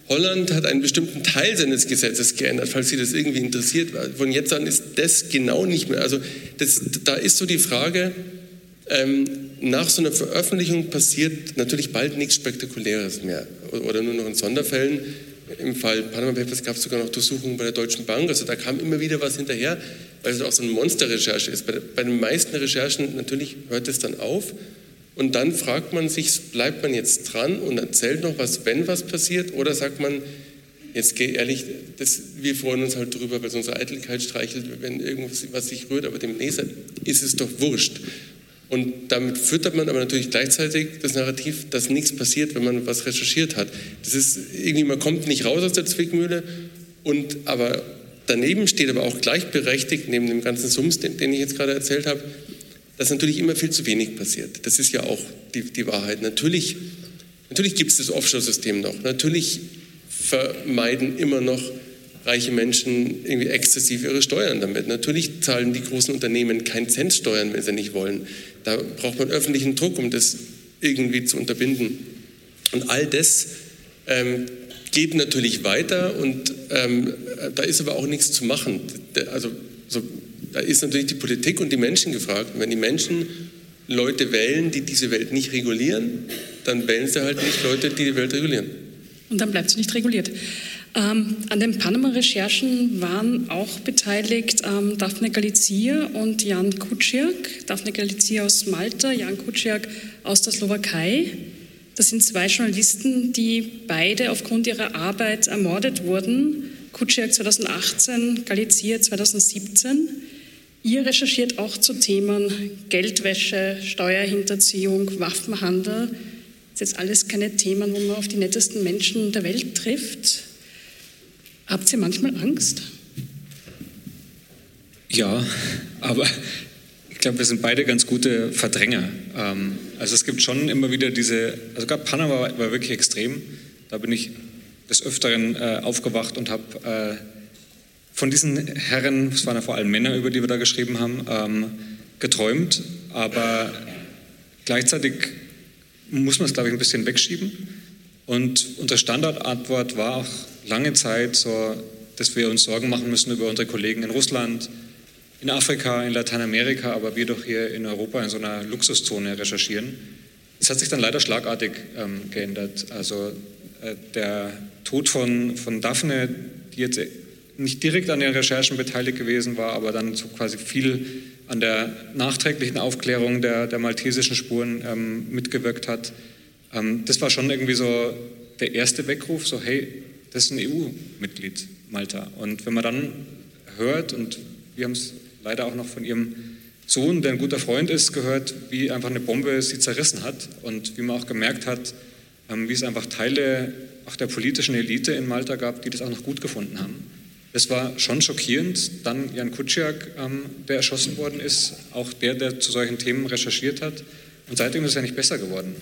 Holland hat einen bestimmten Teil seines Gesetzes geändert, falls Sie das irgendwie interessiert. Von jetzt an ist das genau nicht mehr. Also das, da ist so die Frage, ähm, nach so einer Veröffentlichung passiert natürlich bald nichts Spektakuläres mehr oder nur noch in Sonderfällen. Im Fall Panama Papers gab es sogar noch Durchsuchungen bei der Deutschen Bank. Also da kam immer wieder was hinterher weil es auch so eine Monsterrecherche ist. Bei, bei, den meisten Recherchen natürlich hört es dann auf Und dann fragt man sich, bleibt man jetzt dran und erzählt noch was, wenn was passiert? Oder sagt man, jetzt geh ehrlich, das, wir freuen uns halt drüber, weil es unsere Eitelkeit streichelt, wenn irgendwas was sich rührt, aber dem Leser ist es doch wurscht. Und damit füttert man aber natürlich gleichzeitig das Narrativ, dass nichts passiert, wenn man was recherchiert hat. Das ist irgendwie, man kommt nicht raus aus der Zwickmühle und aber daneben steht aber auch gleichberechtigt, neben dem ganzen Sums, den, den ich jetzt gerade erzählt habe, dass natürlich immer viel zu wenig passiert. Das ist ja auch die, die Wahrheit. Natürlich, natürlich gibt es das Offshore-System noch. Natürlich vermeiden immer noch reiche Menschen irgendwie exzessiv ihre Steuern damit. Natürlich zahlen die großen Unternehmen keinen Cent Steuern, wenn sie nicht wollen. Da braucht man öffentlichen Druck, um das irgendwie zu unterbinden. Und all das ähm, geht natürlich weiter und ähm, da ist aber auch nichts zu machen. Also so, da ist natürlich die Politik und die Menschen gefragt. Und wenn die Menschen Leute wählen, die diese Welt nicht regulieren, dann wählen sie halt nicht Leute, die die Welt regulieren. Und dann bleibt sie nicht reguliert. Ähm, an den Panama-Recherchen waren auch beteiligt ähm, Daphne Galizia und Jan Kuciak. Daphne Galizia aus Malta, Jan Kuciak aus der Slowakei. Das sind zwei Journalisten, die beide aufgrund ihrer Arbeit ermordet wurden. Kuciak 2018, Galizia 2017. Ihr recherchiert auch zu Themen Geldwäsche, Steuerhinterziehung, Waffenhandel. Das ist jetzt alles keine Themen, wo man auf die nettesten Menschen der Welt trifft. Habt ihr manchmal Angst? Ja, aber ich glaube, wir sind beide ganz gute Verdränger. Ähm, also es gibt schon immer wieder diese, also gerade Panama war, wirklich extrem. Da bin ich des Öfteren äh, aufgewacht und habe äh, von diesen Herren, es waren ja vor allem Männer, über die wir da geschrieben haben, ähm, geträumt. Aber gleichzeitig muss man es, glaube ich, ein bisschen wegschieben. Und unsere Standardantwort war auch lange Zeit so, dass wir uns Sorgen machen müssen über unsere Kollegen in Russland, in Afrika, in Lateinamerika, aber wir doch hier in Europa in so einer Luxuszone recherchieren. Es hat sich dann leider schlagartig ähm, geändert. Also äh, der Tod von, von Daphne, die jetzt nicht direkt an den Recherchen beteiligt gewesen war, aber dann so quasi viel an der nachträglichen Aufklärung der, der maltesischen Spuren ähm, mitgewirkt hat. Ähm, das war schon irgendwie so der erste Weckruf, so hey, das ist ein EU-Mitglied, Malta. Und wenn man dann hört, und wir haben es leider auch noch von ihrem Sohn, der ein guter Freund ist, gehört, wie einfach eine Bombe sie zerrissen hat und wie man auch gemerkt hat, ähm, wie es einfach Teile auch der politischen Elite in Malta gab, die das auch noch gut gefunden haben. Das war schon schockierend. Dann Jan Kuciak, ähm, der erschossen worden ist, auch der, der zu solchen Themen recherchiert hat. Und seitdem ist es ja nicht besser geworden.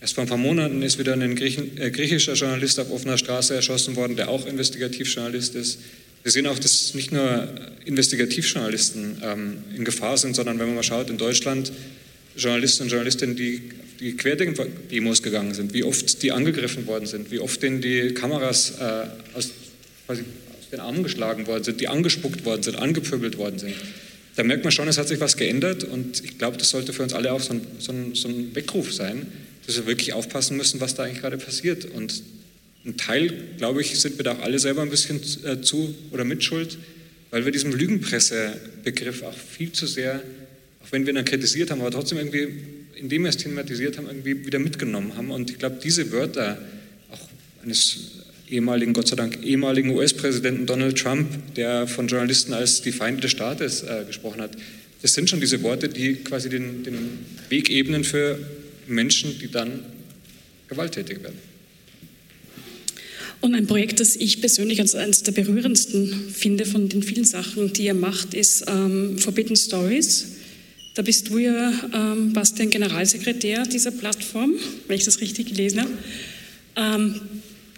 Erst vor ein paar Monaten ist wieder ein äh, griechischer Journalist auf offener Straße erschossen worden, der auch Investigativjournalist ist. Wir sehen auch, dass nicht nur Investigativjournalisten ähm, in Gefahr sind, sondern wenn man mal schaut, in Deutschland Journalisten und Journalistinnen, die die Querdenken-Demos gegangen sind, wie oft die angegriffen worden sind, wie oft denen die Kameras äh, aus, quasi aus den Armen geschlagen worden sind, die angespuckt worden sind, angepöbelt worden sind. Da merkt man schon, es hat sich was geändert und ich glaube, das sollte für uns alle auch so ein, so ein, so ein Weckruf sein, dass wir wirklich aufpassen müssen, was da eigentlich gerade passiert. Und ein Teil, glaube ich, sind wir da auch alle selber ein bisschen äh, zu oder mitschuld, weil wir diesem Lügenpresse-Begriff auch viel zu sehr, auch wenn wir ihn dann kritisiert haben, aber trotzdem irgendwie, indem wir es thematisiert haben, irgendwie wieder mitgenommen haben. Und ich glaube, diese Wörter auch eines ehemaligen, Gott sei Dank, ehemaligen US-Präsidenten Donald Trump, der von Journalisten als die Feinde des Staates äh, gesprochen hat, das sind schon diese Worte, die quasi den, den Weg ebnen für Menschen, die dann gewalttätig werden. Und ein Projekt, das ich persönlich als eines der berührendsten finde von den vielen Sachen, die er macht, ist ähm, Forbidden Stories. Da bist du ja, ähm, Bastian, Generalsekretär dieser Plattform, wenn ich das richtig gelesen habe. Ähm,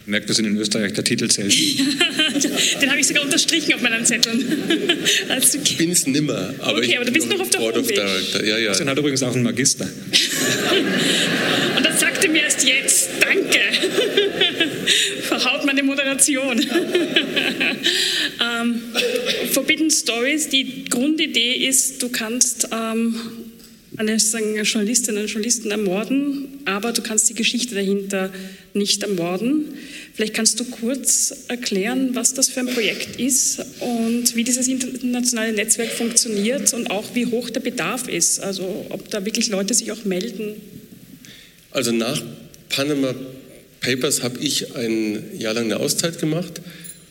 Merkt, wir sind in Österreich der Titel zählt. *laughs* Den habe ich sogar unterstrichen auf meinen Zetteln. *laughs* Also, ich bin es nimmer. Aber okay, aber du bist noch auf der Board Homepage. Of ja, ja. Bastian hat übrigens auch einen Magister. *laughs* Und das sagte mir erst jetzt. Danke. Moderation. *laughs* ähm, Forbidden Stories, die Grundidee ist, du kannst ähm, eine Journalistin, einen Journalisten ermorden, aber du kannst die Geschichte dahinter nicht ermorden. Vielleicht kannst du kurz erklären, was das für ein Projekt ist und wie dieses internationale Netzwerk funktioniert und auch wie hoch der Bedarf ist. Also ob da wirklich Leute sich auch melden. Also nach Panama Papers habe ich ein Jahr lang eine Auszeit gemacht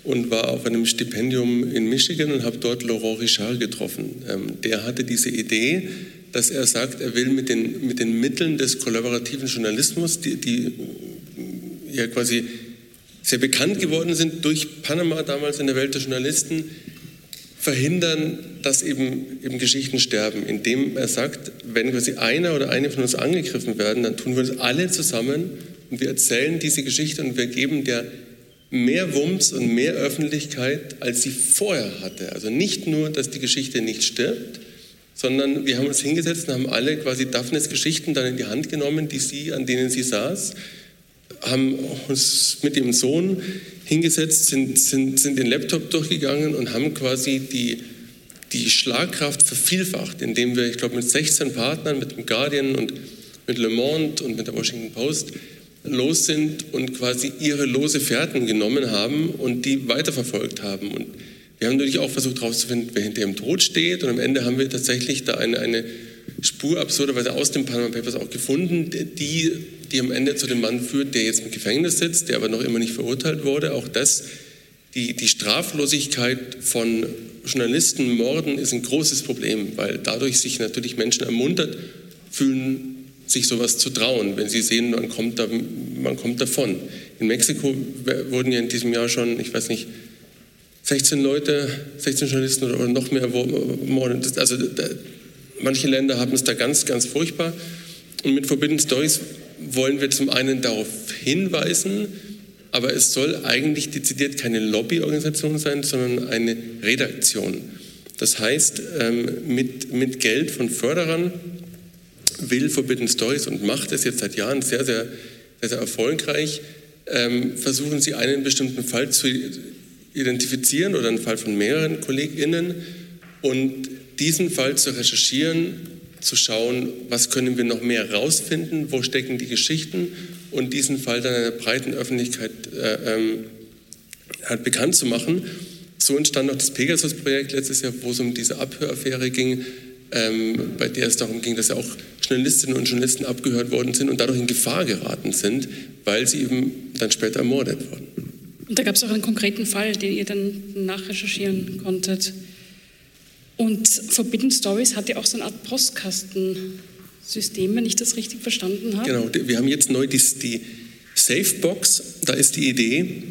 und war auf einem Stipendium in Michigan und habe dort Laurent Richard getroffen. Ähm, der hatte diese Idee, dass er sagt, er will mit den, mit den Mitteln des kollaborativen Journalismus, die, die ja quasi sehr bekannt geworden sind durch Panama damals in der Welt der Journalisten, verhindern, dass eben, eben Geschichten sterben, indem er sagt, wenn quasi einer oder eine von uns angegriffen werden, dann tun wir das alle zusammen und wir erzählen diese Geschichte und wir geben der mehr Wumms und mehr Öffentlichkeit, als sie vorher hatte. Also nicht nur, dass die Geschichte nicht stirbt, sondern wir haben uns hingesetzt und haben alle quasi Daphnes Geschichten dann in die Hand genommen, die sie, an denen sie saß, haben uns mit ihrem Sohn hingesetzt, sind, sind, sind den Laptop durchgegangen und haben quasi die, die Schlagkraft vervielfacht, indem wir, ich glaube, mit 16 Partnern, mit dem Guardian und mit Le Monde und mit der Washington Post los sind und quasi ihre lose Fährten genommen haben und die weiterverfolgt haben. Und wir haben natürlich auch versucht herauszufinden, wer hinter ihrem Tod steht. Und am Ende haben wir tatsächlich da eine, eine Spur absurderweise aus den Panama Papers auch gefunden, die die am Ende zu dem Mann führt, der jetzt im Gefängnis sitzt, der aber noch immer nicht verurteilt wurde. Auch das, die, die Straflosigkeit von Journalistenmorden ist ein großes Problem, weil dadurch sich natürlich Menschen ermuntert fühlen, sich sowas zu trauen, wenn sie sehen, man kommt, da, man kommt davon. In Mexiko wurden ja in diesem Jahr schon, ich weiß nicht, 16 Leute, 16 Journalisten oder noch mehr ermordet. Also da, manche Länder haben es da ganz, ganz furchtbar. Und mit Forbidden Stories wollen wir zum einen darauf hinweisen, aber es soll eigentlich dezidiert keine Lobbyorganisation sein, sondern eine Redaktion. Das heißt, ähm, mit, mit Geld von Förderern will Forbidden Stories und macht es jetzt seit Jahren sehr, sehr, sehr, sehr erfolgreich, ähm, versuchen sie einen bestimmten Fall zu identifizieren oder einen Fall von mehreren KollegInnen und diesen Fall zu recherchieren zu schauen, was können wir noch mehr herausfinden, wo stecken die Geschichten und diesen Fall dann einer breiten Öffentlichkeit äh, ähm, halt bekannt zu machen. So entstand auch das Pegasus-Projekt letztes Jahr, wo es um diese Abhöraffäre ging, ähm, bei der es darum ging, dass ja auch Journalistinnen und Journalisten abgehört worden sind und dadurch in Gefahr geraten sind, weil sie eben dann später ermordet wurden. Und da gab es auch einen konkreten Fall, den ihr dann nachrecherchieren konntet. Und Forbidden Stories hat ja auch so eine Art Postkastensystem, wenn ich das richtig verstanden habe. Genau, wir haben jetzt neu die, die Safebox. Da ist die Idee,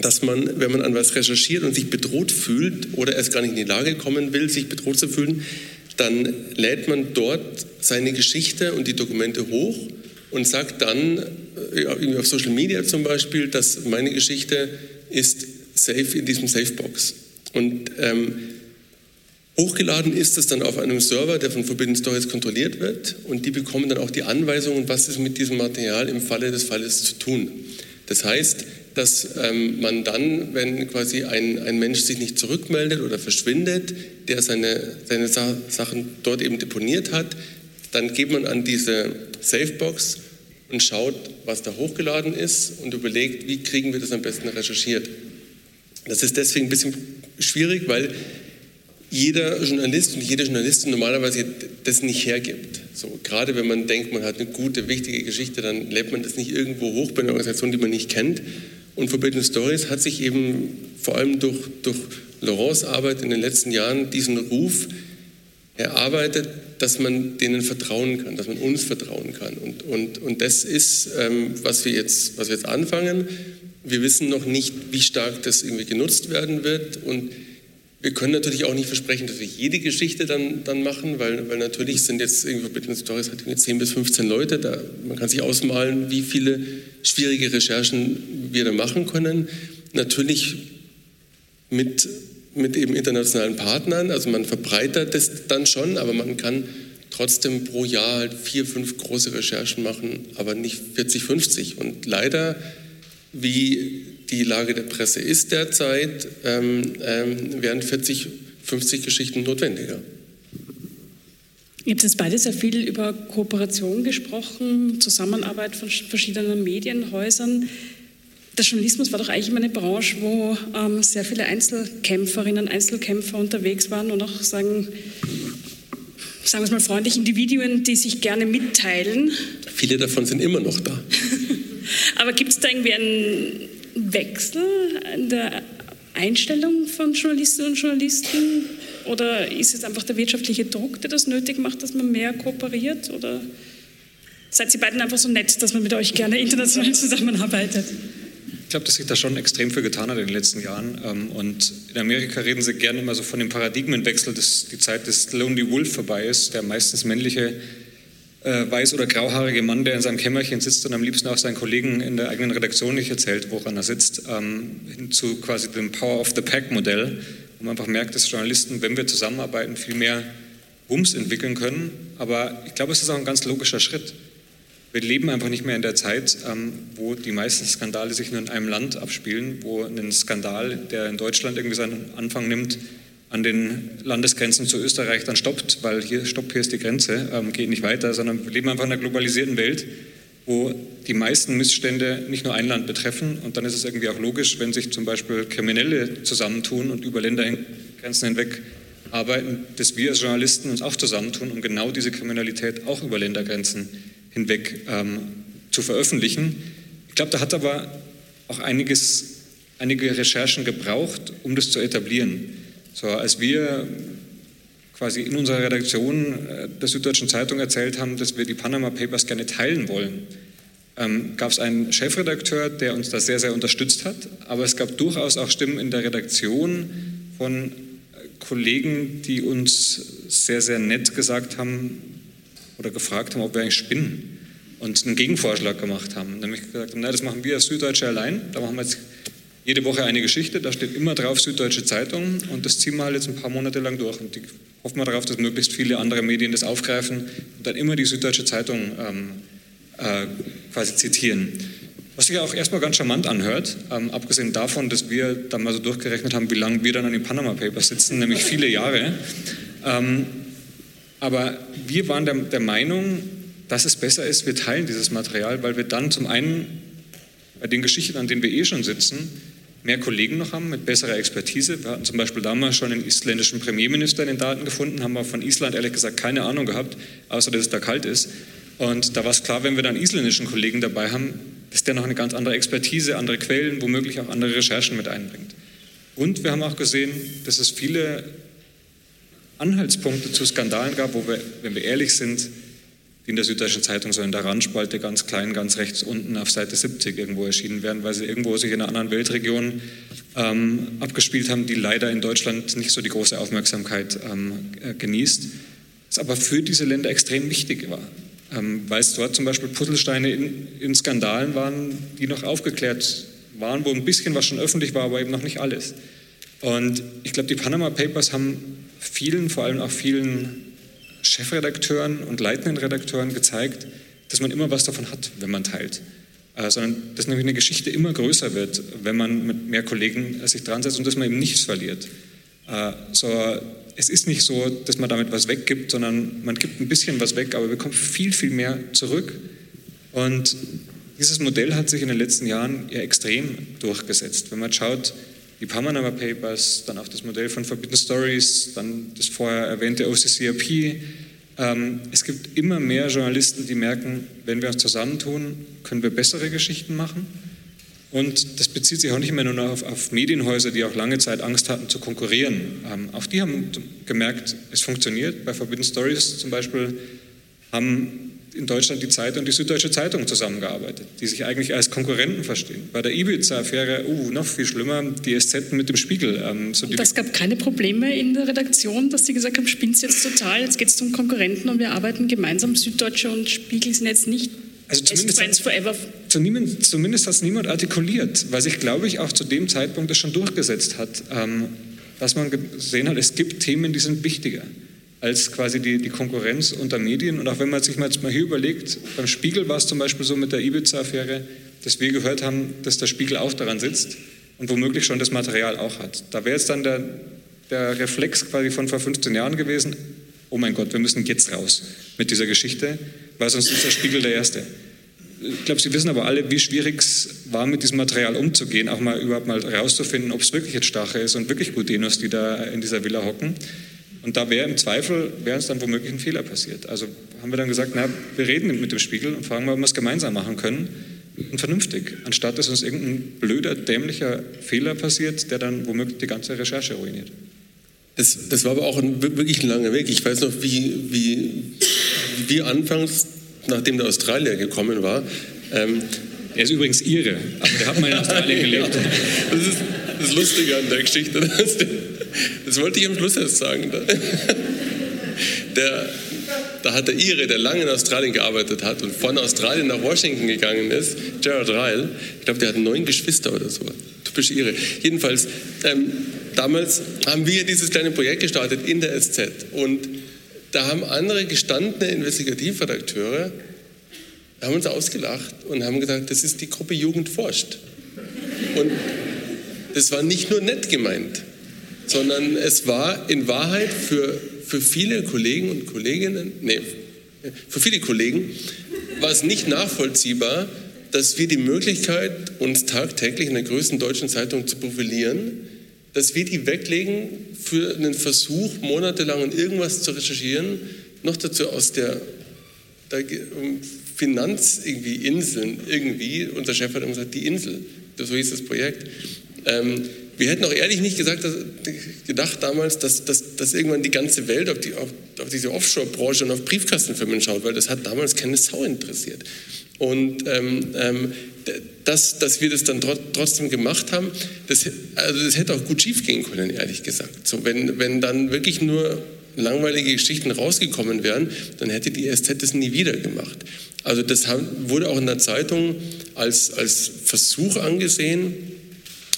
dass man, wenn man an was recherchiert und sich bedroht fühlt oder erst gar nicht in die Lage kommen will, sich bedroht zu fühlen, dann lädt man dort seine Geschichte und die Dokumente hoch und sagt dann, äh, auf Social Media zum Beispiel, dass meine Geschichte ist safe in diesem Safebox. Und ähm, Hochgeladen ist es dann auf einem Server, der von Forbidden Stories kontrolliert wird und die bekommen dann auch die Anweisungen, was ist mit diesem Material im Falle des Falles zu tun. Das heißt, dass ähm, man dann, wenn quasi ein, ein Mensch sich nicht zurückmeldet oder verschwindet, der seine, seine Sa Sachen dort eben deponiert hat, dann geht man an diese Safebox und schaut, was da hochgeladen ist und überlegt, wie kriegen wir das am besten recherchiert. Das ist deswegen ein bisschen schwierig, weil jeder Journalist und jede Journalistin normalerweise das nicht hergibt. So, gerade wenn man denkt, man hat eine gute, wichtige Geschichte, dann lädt man das nicht irgendwo hoch bei einer Organisation, die man nicht kennt. Und Forbidden Stories hat sich eben vor allem durch, durch Laurents Arbeit in den letzten Jahren diesen Ruf erarbeitet, dass man denen vertrauen kann, dass man uns vertrauen kann. Und, und, und das ist, ähm, was, wir jetzt, was wir jetzt anfangen. Wir wissen noch nicht, wie stark das irgendwie genutzt werden wird. Und wir können natürlich auch nicht versprechen, dass wir jede Geschichte dann, dann machen, weil, weil natürlich sind jetzt irgendwie Forbidden Stories hat 10 bis 15 Leute. Da, man kann sich ausmalen, wie viele schwierige Recherchen wir da machen können. Natürlich mit, mit eben internationalen Partnern. Also man verbreitert das dann schon, aber man kann trotzdem pro Jahr halt vier, fünf große Recherchen machen, aber nicht 40, 50. Und leider, wie die Lage der Presse ist derzeit, ähm, ähm, wären 40, 50 Geschichten notwendiger. Ihr habt jetzt beide sehr viel über Kooperation gesprochen, Zusammenarbeit von verschiedenen Medienhäusern. Der Journalismus war doch eigentlich immer eine Branche, wo ähm, sehr viele Einzelkämpferinnen, Einzelkämpfer unterwegs waren und auch sagen, sagen wir es mal freundlich, Individuen, die sich gerne mitteilen. Viele davon sind immer noch da. *laughs* Aber gibt es da irgendwie einen Wechsel der Einstellung von Journalistinnen und Journalisten? Oder ist es einfach der wirtschaftliche Druck, der das nötig macht, dass man mehr kooperiert? Oder seid ihr beiden einfach so nett, dass man mit euch gerne international zusammenarbeitet? Ich glaube, dass sich da schon extrem viel getan hat in den letzten Jahren. Ähm, und in Amerika reden sie gerne immer so von dem Paradigmenwechsel, dass die Zeit des Lonely Wolf vorbei ist, der meistens männliche äh, weiß- oder grauhaarige Mann, der in seinem Kämmerchen sitzt und am liebsten auch seinen Kollegen in der eigenen Redaktion nicht erzählt, woran er sitzt, ähm, hin zu quasi dem Power of the Pack-Modell, wo man einfach merkt, dass Journalisten, wenn wir zusammenarbeiten, viel mehr Wumms entwickeln können. Aber ich glaube, es ist auch ein ganz logischer Schritt. Wir leben einfach nicht mehr in der Zeit, ähm, wo die meisten Skandale sich nur in einem Land abspielen, wo ein Skandal, der in Deutschland irgendwie seinen Anfang nimmt, an den Landesgrenzen zu Österreich dann stoppt, weil hier, stopp, hier ist die Grenze, ähm, geht nicht weiter, sondern wir leben einfach in einer globalisierten Welt, wo die meisten Missstände nicht nur ein Land betreffen. Und dann ist es irgendwie auch logisch, wenn sich zum Beispiel Kriminelle zusammentun und über Ländergrenzen hinweg arbeiten, dass wir als Journalisten uns auch zusammentun, um genau diese Kriminalität auch über Ländergrenzen hinweg ähm, zu veröffentlichen. Ich glaube, da hat aber auch einiges, einige Recherchen gebraucht, um das zu etablieren. So, als wir quasi in unserer Redaktion äh, der Süddeutschen Zeitung erzählt haben, dass wir die Panama Papers gerne teilen wollen, ähm, gab es einen Chefredakteur, der uns da sehr, sehr unterstützt hat. Aber es gab durchaus auch Stimmen in der Redaktion von äh, Kollegen, die uns sehr, sehr nett gesagt haben oder gefragt haben, ob wir eigentlich spinnen und einen Gegenvorschlag gemacht haben. Nämlich gesagt haben, nein, das machen wir als Süddeutsche allein. Da machen wir jetzt jede Woche eine Geschichte, da steht immer drauf Süddeutsche Zeitung und das ziehen wir halt jetzt ein paar Monate lang durch. Und die hoffen wir darauf, dass möglichst viele andere Medien das aufgreifen und dann immer die Süddeutsche Zeitung ähm, äh, quasi zitieren. Was sich auch erstmal ganz charmant anhört, ähm, abgesehen davon, dass wir dann mal so durchgerechnet haben, wie lange wir dann an den Panama Papers sitzen, nämlich viele Jahre. Ähm, aber wir waren der, der Meinung, dass es besser ist, wir teilen dieses Material, weil wir dann zum einen bei den Geschichten, an denen wir eh schon sitzen, mehr Kollegen noch haben mit besserer Expertise. Wir hatten zum Beispiel damals schon einen isländischen Premierminister in den Daten gefunden, haben wir von Island ehrlich gesagt keine Ahnung gehabt, außer dass es da kalt ist. Und da war es klar, wenn wir dann isländischen Kollegen dabei haben, dass der noch eine ganz andere Expertise, andere Quellen, womöglich auch andere Recherchen mit einbringt. Und wir haben auch gesehen, dass es viele Anhaltspunkte zu Skandalen gab, wo wir, wenn wir ehrlich sind, die in der Süddeutschen Zeitung so in der Randspalte ganz klein, ganz rechts unten auf Seite 70 irgendwo erschienen werden, weil sie irgendwo sich in einer anderen Weltregion ähm, abgespielt haben, die leider in Deutschland nicht so die große Aufmerksamkeit ähm, äh, genießt. Was aber für diese Länder extrem wichtig war, ähm, weil es dort zum Beispiel Puzzlesteine in, in Skandalen waren, die noch aufgeklärt waren, wo ein bisschen was schon öffentlich war, aber eben noch nicht alles. Und ich glaube, die Panama Papers haben vielen, vor allem auch vielen Chefredakteuren und leitenden Redakteuren gezeigt, dass man immer was davon hat, wenn man teilt. Äh, sondern dass nämlich eine Geschichte immer größer wird, wenn man mit mehr Kollegen sich dran setzt und dass man eben nichts verliert. Äh, so, es ist nicht so, dass man damit was weggibt, sondern man gibt ein bisschen was weg, aber bekommt viel, viel mehr zurück. Und dieses Modell hat sich in den letzten Jahren ja extrem durchgesetzt. Wenn man schaut, die Panama Papers, dann auch das Modell von Forbidden Stories, dann das vorher erwähnte OCCRP. Ähm, es gibt immer mehr Journalisten, die merken, wenn wir uns zusammentun, können wir bessere Geschichten machen. Und das bezieht sich auch nicht mehr nur auf, auf Medienhäuser, die auch lange Zeit Angst hatten zu konkurrieren. Ähm, auch die haben gemerkt, es funktioniert. Bei Forbidden Stories zum Beispiel haben in Deutschland die Zeit und die Süddeutsche Zeitung zusammengearbeitet, die sich eigentlich als Konkurrenten verstehen. Bei der Ibiza-Affäre, uh, noch viel schlimmer, die SZ mit dem Spiegel. Ähm, so das gab keine Probleme in der Redaktion, dass Sie gesagt haben, spinnt jetzt total, jetzt geht es um Konkurrenten und wir arbeiten gemeinsam. Süddeutsche und Spiegel sind jetzt nicht also zumindest, hat, zumindest, zumindest hat es niemand artikuliert, weil sich, glaube ich, auch zu dem Zeitpunkt das schon durchgesetzt hat, ähm, dass man gesehen hat, es gibt Themen, die sind wichtiger als quasi die, die Konkurrenz unter Medien. Und auch wenn man sich mal hier überlegt, beim Spiegel war es zum Beispiel so mit der Ibiza-Affäre, dass wir gehört haben, dass der Spiegel auch daran sitzt und womöglich schon das Material auch hat. Da wäre jetzt dann der, der Reflex quasi von vor 15 Jahren gewesen, oh mein Gott, wir müssen jetzt raus mit dieser Geschichte, weil sonst ist der Spiegel der Erste. Ich glaube, Sie wissen aber alle, wie schwierig es war, mit diesem Material umzugehen, auch mal überhaupt mal rauszufinden, ob es wirklich jetzt Stache ist und wirklich Gudenos, die da in dieser Villa hocken. Und da wäre im Zweifel, wäre uns dann womöglich ein Fehler passiert. Also haben wir dann gesagt, na, wir reden mit dem Spiegel und fragen mal, ob wir es gemeinsam machen können und vernünftig, anstatt dass uns irgendein blöder, dämlicher Fehler passiert, der dann womöglich die ganze Recherche ruiniert. Das, das war aber auch ein, wirklich ein langer Weg. Ich weiß noch, wie, wie, wie wir anfangs, nachdem der Australier gekommen war, ähm, er ist übrigens Ire, aber der hat mal in Australien gelebt. *laughs* Das ist das Lustige an der Geschichte. Das wollte ich am Schluss erst sagen. Der, da hat der Ire, der lange in Australien gearbeitet hat und von Australien nach Washington gegangen ist, Gerard Ryle, ich glaube, der hat neun Geschwister oder so. Typisch Ire. Jedenfalls, ähm, damals haben wir dieses kleine Projekt gestartet in der SZ und da haben andere gestandene Investigativredakteure haben uns ausgelacht und haben gesagt, das ist die Gruppe Jugend forscht. Und das war nicht nur nett gemeint, sondern es war in Wahrheit für, für viele Kollegen und Kolleginnen, nee, für viele Kollegen war es nicht nachvollziehbar, dass wir die Möglichkeit, uns tagtäglich in der größten deutschen Zeitung zu profilieren, dass wir die weglegen für einen Versuch, monatelang irgendwas zu recherchieren, noch dazu aus der, der Finanz irgendwie irgendwie und der Chef hat immer gesagt, die Insel, so hieß das Projekt. Ähm, wir hätten auch ehrlich nicht gesagt, dass, gedacht damals, dass, dass, dass irgendwann die ganze Welt auf, die, auf, auf diese Offshore-Branche und auf Briefkastenfirmen schaut, weil das hat damals keine Sau interessiert. Und ähm, ähm, das, dass wir das dann trotzdem gemacht haben, das, also das hätte auch gut schief gehen können, ehrlich gesagt. So, wenn, wenn dann wirklich nur langweilige Geschichten rausgekommen wären, dann hätte die SZ das nie wieder gemacht. Also das wurde auch in der Zeitung als, als Versuch angesehen.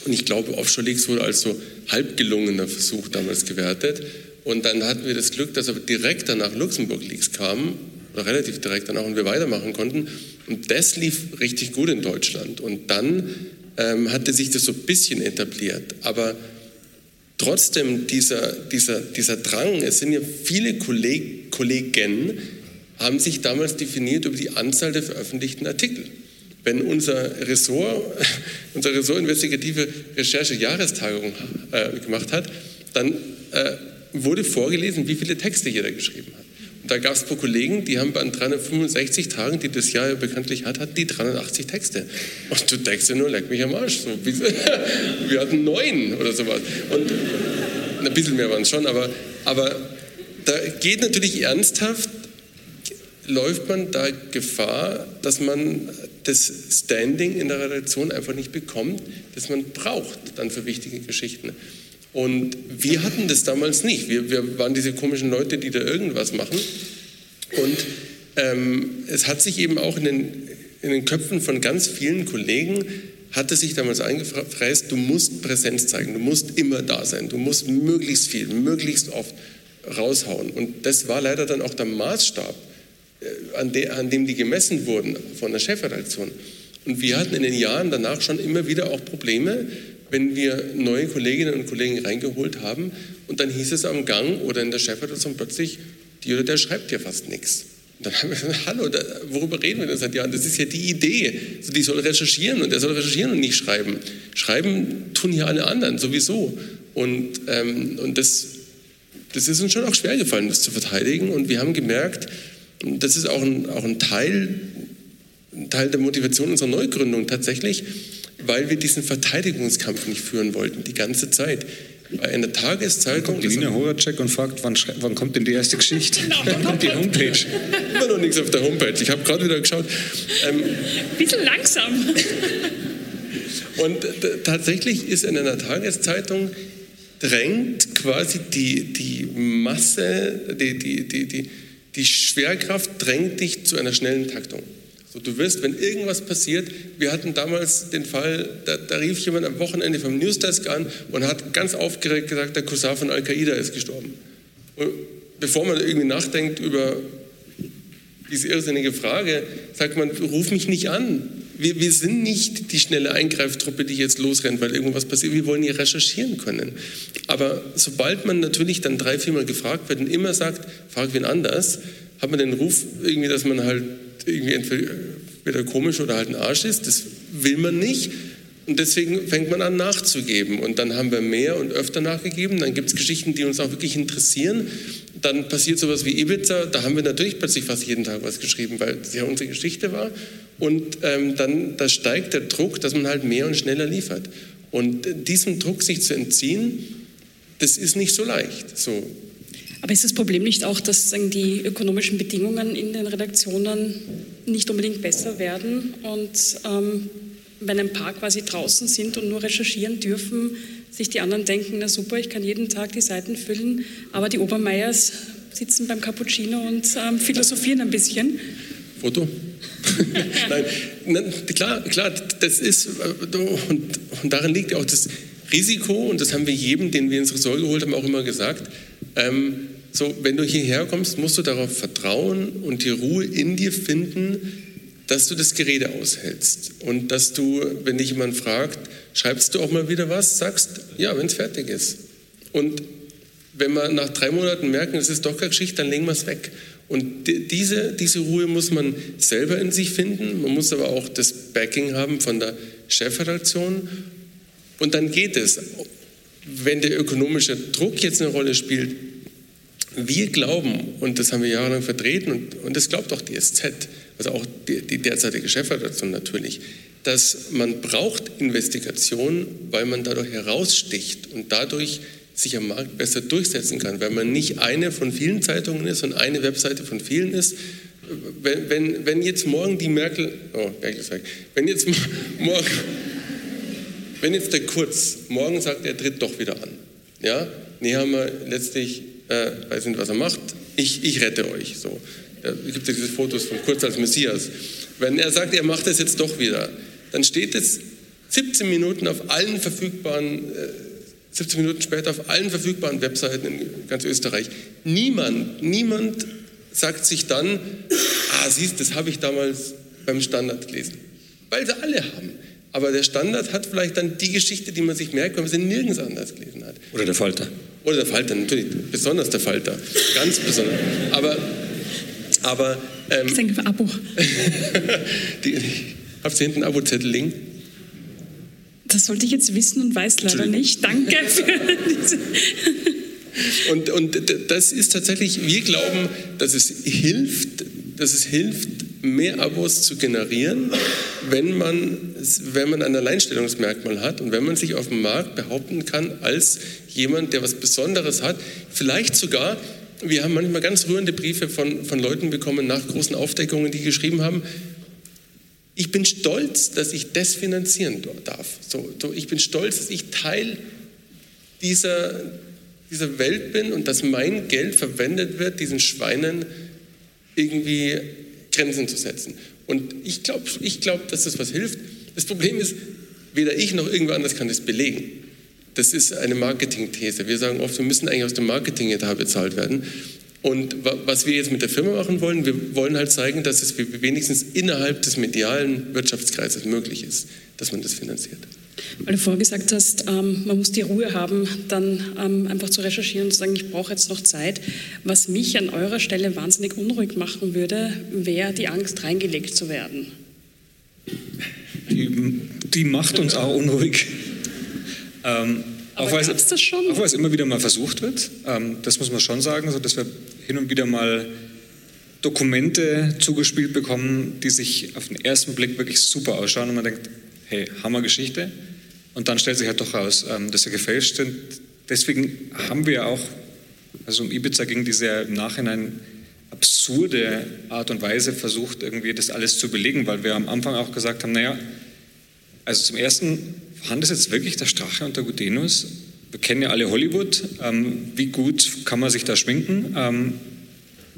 Und ich glaube, Offshore Leaks wurde als so halb gelungener Versuch damals gewertet. Und dann hatten wir das Glück, dass aber direkt danach Luxemburg Leaks kamen, oder relativ direkt danach, und wir weitermachen konnten. Und das lief richtig gut in Deutschland. Und dann ähm, hatte sich das so ein bisschen etabliert. Aber trotzdem dieser, dieser, dieser Drang, es sind ja viele Kolleg, Kollegen, haben sich damals definiert über die Anzahl der veröffentlichten Artikel. Wenn unser Ressort, *laughs* unser Ressort investigative Recherche Jahrestagung äh, gemacht hat, dann äh, wurde vorgelesen, wie viele Texte jeder geschrieben hat. Und da gab es paar Kollegen, die haben an 365 Tagen, die das Jahr ja bekanntlich hat, hat die 380 Texte. Und du denkst dir nur, leck mich am Arsch. So, *laughs* wir hatten neun oder sowas. Und ein bisschen mehr waren es schon, aber, aber da geht natürlich ernsthaft läuft man da Gefahr, dass man das Standing in der Redaktion einfach nicht bekommt, das man braucht dann für wichtige Geschichten. Und wir hatten das damals nicht. Wir, wir waren diese komischen Leute, die da irgendwas machen. Und ähm, es hat sich eben auch in den, in den Köpfen von ganz vielen Kollegen, hatte sich damals eingefräst, du musst Präsenz zeigen, du musst immer da sein, du musst möglichst viel, möglichst oft raushauen. Und das war leider dann auch der Maßstab an, de, an dem die gemessen wurden von der Chefredaktion. Und wir hatten in den Jahren danach schon immer wieder auch Probleme, wenn wir neue Kolleginnen und Kollegen reingeholt haben und dann hieß es am Gang oder in der Chefredaktion plötzlich, die oder der schreibt ja fast nichts. Und dann haben wir gesagt, hallo, da, worüber reden wir denn seit Jahren? Das ist ja die Idee. Also die soll recherchieren und er soll recherchieren und nicht schreiben. Schreiben tun ja alle anderen sowieso. Und, ähm, und das, das ist uns schon auch schwer gefallen, das zu verteidigen. Und wir haben gemerkt, das ist auch ein, auch ein Teil, ein Teil der Motivation unserer Neugründung tatsächlich, weil wir diesen Verteidigungskampf nicht führen wollten, die ganze Zeit. Bei einer Tageszeitung. Kommt die Nina Horacek und fragt, wann, wann, kommt denn die erste Geschichte? *laughs* Genau. Wann kommt die Homepage? Immer noch nichts auf der Homepage. Ich habe gerade wieder geschaut. Ähm, Bisschen langsam. *laughs* Und tatsächlich ist in einer Tageszeitung drängt quasi die, die Masse, die, die, die, die die Schwerkraft drängt dich zu einer schnellen Taktung. So, du wirst, wenn irgendwas passiert, wir hatten damals den Fall, da, da rief jemand am Wochenende vom Newsdesk an und hat ganz aufgeregt gesagt, der Cousin von Al-Qaida ist gestorben. Und bevor man irgendwie nachdenkt über diese irrsinnige Frage, sagt man, ruf mich nicht an. Wir, wir sind nicht die schnelle Eingreiftruppe, die jetzt losrennt, weil irgendwas passiert. Wir wollen hier recherchieren können. Aber sobald man natürlich dann drei, viermal gefragt wird und immer sagt, frag wen anders, hat man den Ruf irgendwie, dass man halt irgendwie entweder komisch oder halt ein Arsch ist. Das will man nicht. Und deswegen fängt man an nachzugeben. Und dann haben wir mehr und öfter nachgegeben. Dann gibt es Geschichten, die uns auch wirklich interessieren. Dann passiert sowas wie Ibiza. Da haben wir natürlich plötzlich fast jeden Tag was geschrieben, weil es ja unsere Geschichte war. Und ähm, dann da steigt der Druck, dass man halt mehr und schneller liefert. Und diesem Druck sich zu entziehen, das ist nicht so leicht. So. Aber ist das Problem nicht auch, dass die ökonomischen Bedingungen in den Redaktionen nicht unbedingt besser werden und ähm, wenn ein paar quasi draußen sind und nur recherchieren dürfen, sich die anderen denken, na super, ich kann jeden Tag die Seiten füllen, aber die Obermeiers sitzen beim Cappuccino und ähm, philosophieren ein bisschen. Foto? *laughs* Nein, klar, klar, das ist, äh, und, und darin liegt auch das Risiko, und das haben wir jedem, den wir ins Ressort geholt haben, auch immer gesagt, ähm, so, wenn du hierher kommst, musst du darauf vertrauen und die Ruhe in dir finden, dass du das Gerede aushältst und dass du, wenn dich jemand fragt, schreibst du auch mal wieder was, sagst, ja, wenn es fertig ist. Und wenn wir nach drei Monaten merken, es ist doch keine Geschichte, dann legen wir es weg. Und diese, diese Ruhe muss man selber in sich finden. Man muss aber auch das Backing haben von der Chefredaktion. Und dann geht es. Wenn der ökonomische Druck jetzt eine Rolle spielt, wir glauben, und das haben wir jahrelang vertreten, und, und das glaubt auch die SZ, also auch die, die derzeitige Chefredaktion natürlich, dass man braucht Investigation, weil man dadurch heraussticht und dadurch sich am Markt besser durchsetzen kann, weil man nicht eine von vielen Zeitungen ist und eine Webseite von vielen ist. Wenn, wenn, wenn jetzt morgen die Merkel, oh, Merkel sagt, wenn jetzt morgen, wenn jetzt der Kurz morgen sagt, er tritt doch wieder an, ja, nee, haben wir letztlich, äh, weiß nicht, was er macht, ich, ich rette euch, so. Da gibt es diese Fotos von Kurz als Messias. Wenn er sagt, er macht das jetzt doch wieder, dann steht es 17 Minuten auf allen verfügbaren, äh, 17 Minuten später auf allen verfügbaren Webseiten in ganz Österreich. Niemand, niemand sagt sich dann, ah, siehst, das habe ich damals beim Standard gelesen. Weil sie alle haben. Aber der Standard hat vielleicht dann die Geschichte, die man sich merkt, wenn man sie nirgends anders gelesen hat. Oder der Falter. Oder der Falter, natürlich. Besonders der Falter. Ganz besonders. Aber aber. Ähm, ich denke, Abo. *laughs* die, habt ihr hinten einen Abo-Zettel liegen? Das sollte ich jetzt wissen und weiß leider nicht. Danke für diese. *laughs* Und, und das ist tatsächlich, wir glauben, dass es hilft, dass es hilft, mehr Abos zu generieren, wenn man, wenn man ein Alleinstellungsmerkmal hat und wenn man sich auf dem Markt behaupten kann als jemand, der was Besonderes hat, vielleicht sogar wir haben manchmal ganz rührende Briefe von, von Leuten bekommen nach großen Aufdeckungen, die geschrieben haben, ich bin stolz, dass ich das finanzieren darf. So, so, ich bin stolz, dass ich Teil dieser, dieser Welt bin und dass mein Geld verwendet wird, diesen Schweinen irgendwie Grenzen zu setzen. Und ich glaube, ich glaub, dass das was hilft. Das Problem ist, weder ich noch irgendwer anders kann das belegen. Das ist eine Marketingthese. Wir sagen oft, wir müssen eigentlich aus dem Marketing-Etat bezahlt werden. Und was wir jetzt mit der Firma machen wollen, wir wollen halt zeigen, dass es wenigstens innerhalb des medialen Wirtschaftskreises möglich ist, dass man das finanziert. Weil du vorher gesagt hast, ähm, man muss die Ruhe haben, dann ähm, einfach zu recherchieren und zu sagen, ich brauche jetzt noch Zeit. Was mich an eurer Stelle wahnsinnig unruhig machen würde, wäre die Angst, reingelegt zu werden. Die, die macht uns auch unruhig. Ähm, auch, weil es, das schon? auch weil es immer wieder mal versucht wird, ähm, das muss man schon sagen, also dass wir hin und wieder mal Dokumente zugespielt bekommen, die sich auf den ersten Blick wirklich super ausschauen und man denkt, hey, Hammergeschichte. Und dann stellt sich halt doch raus, ähm, dass sie gefälscht sind. Deswegen haben wir auch, also um Ibiza ging diese im Nachhinein absurde Art und Weise versucht, irgendwie das alles zu belegen, weil wir am Anfang auch gesagt haben, naja, also zum ersten waren das jetzt wirklich der Strache und der Gudenus? Wir kennen ja alle Hollywood. Ähm, wie gut kann man sich da schminken? Ähm,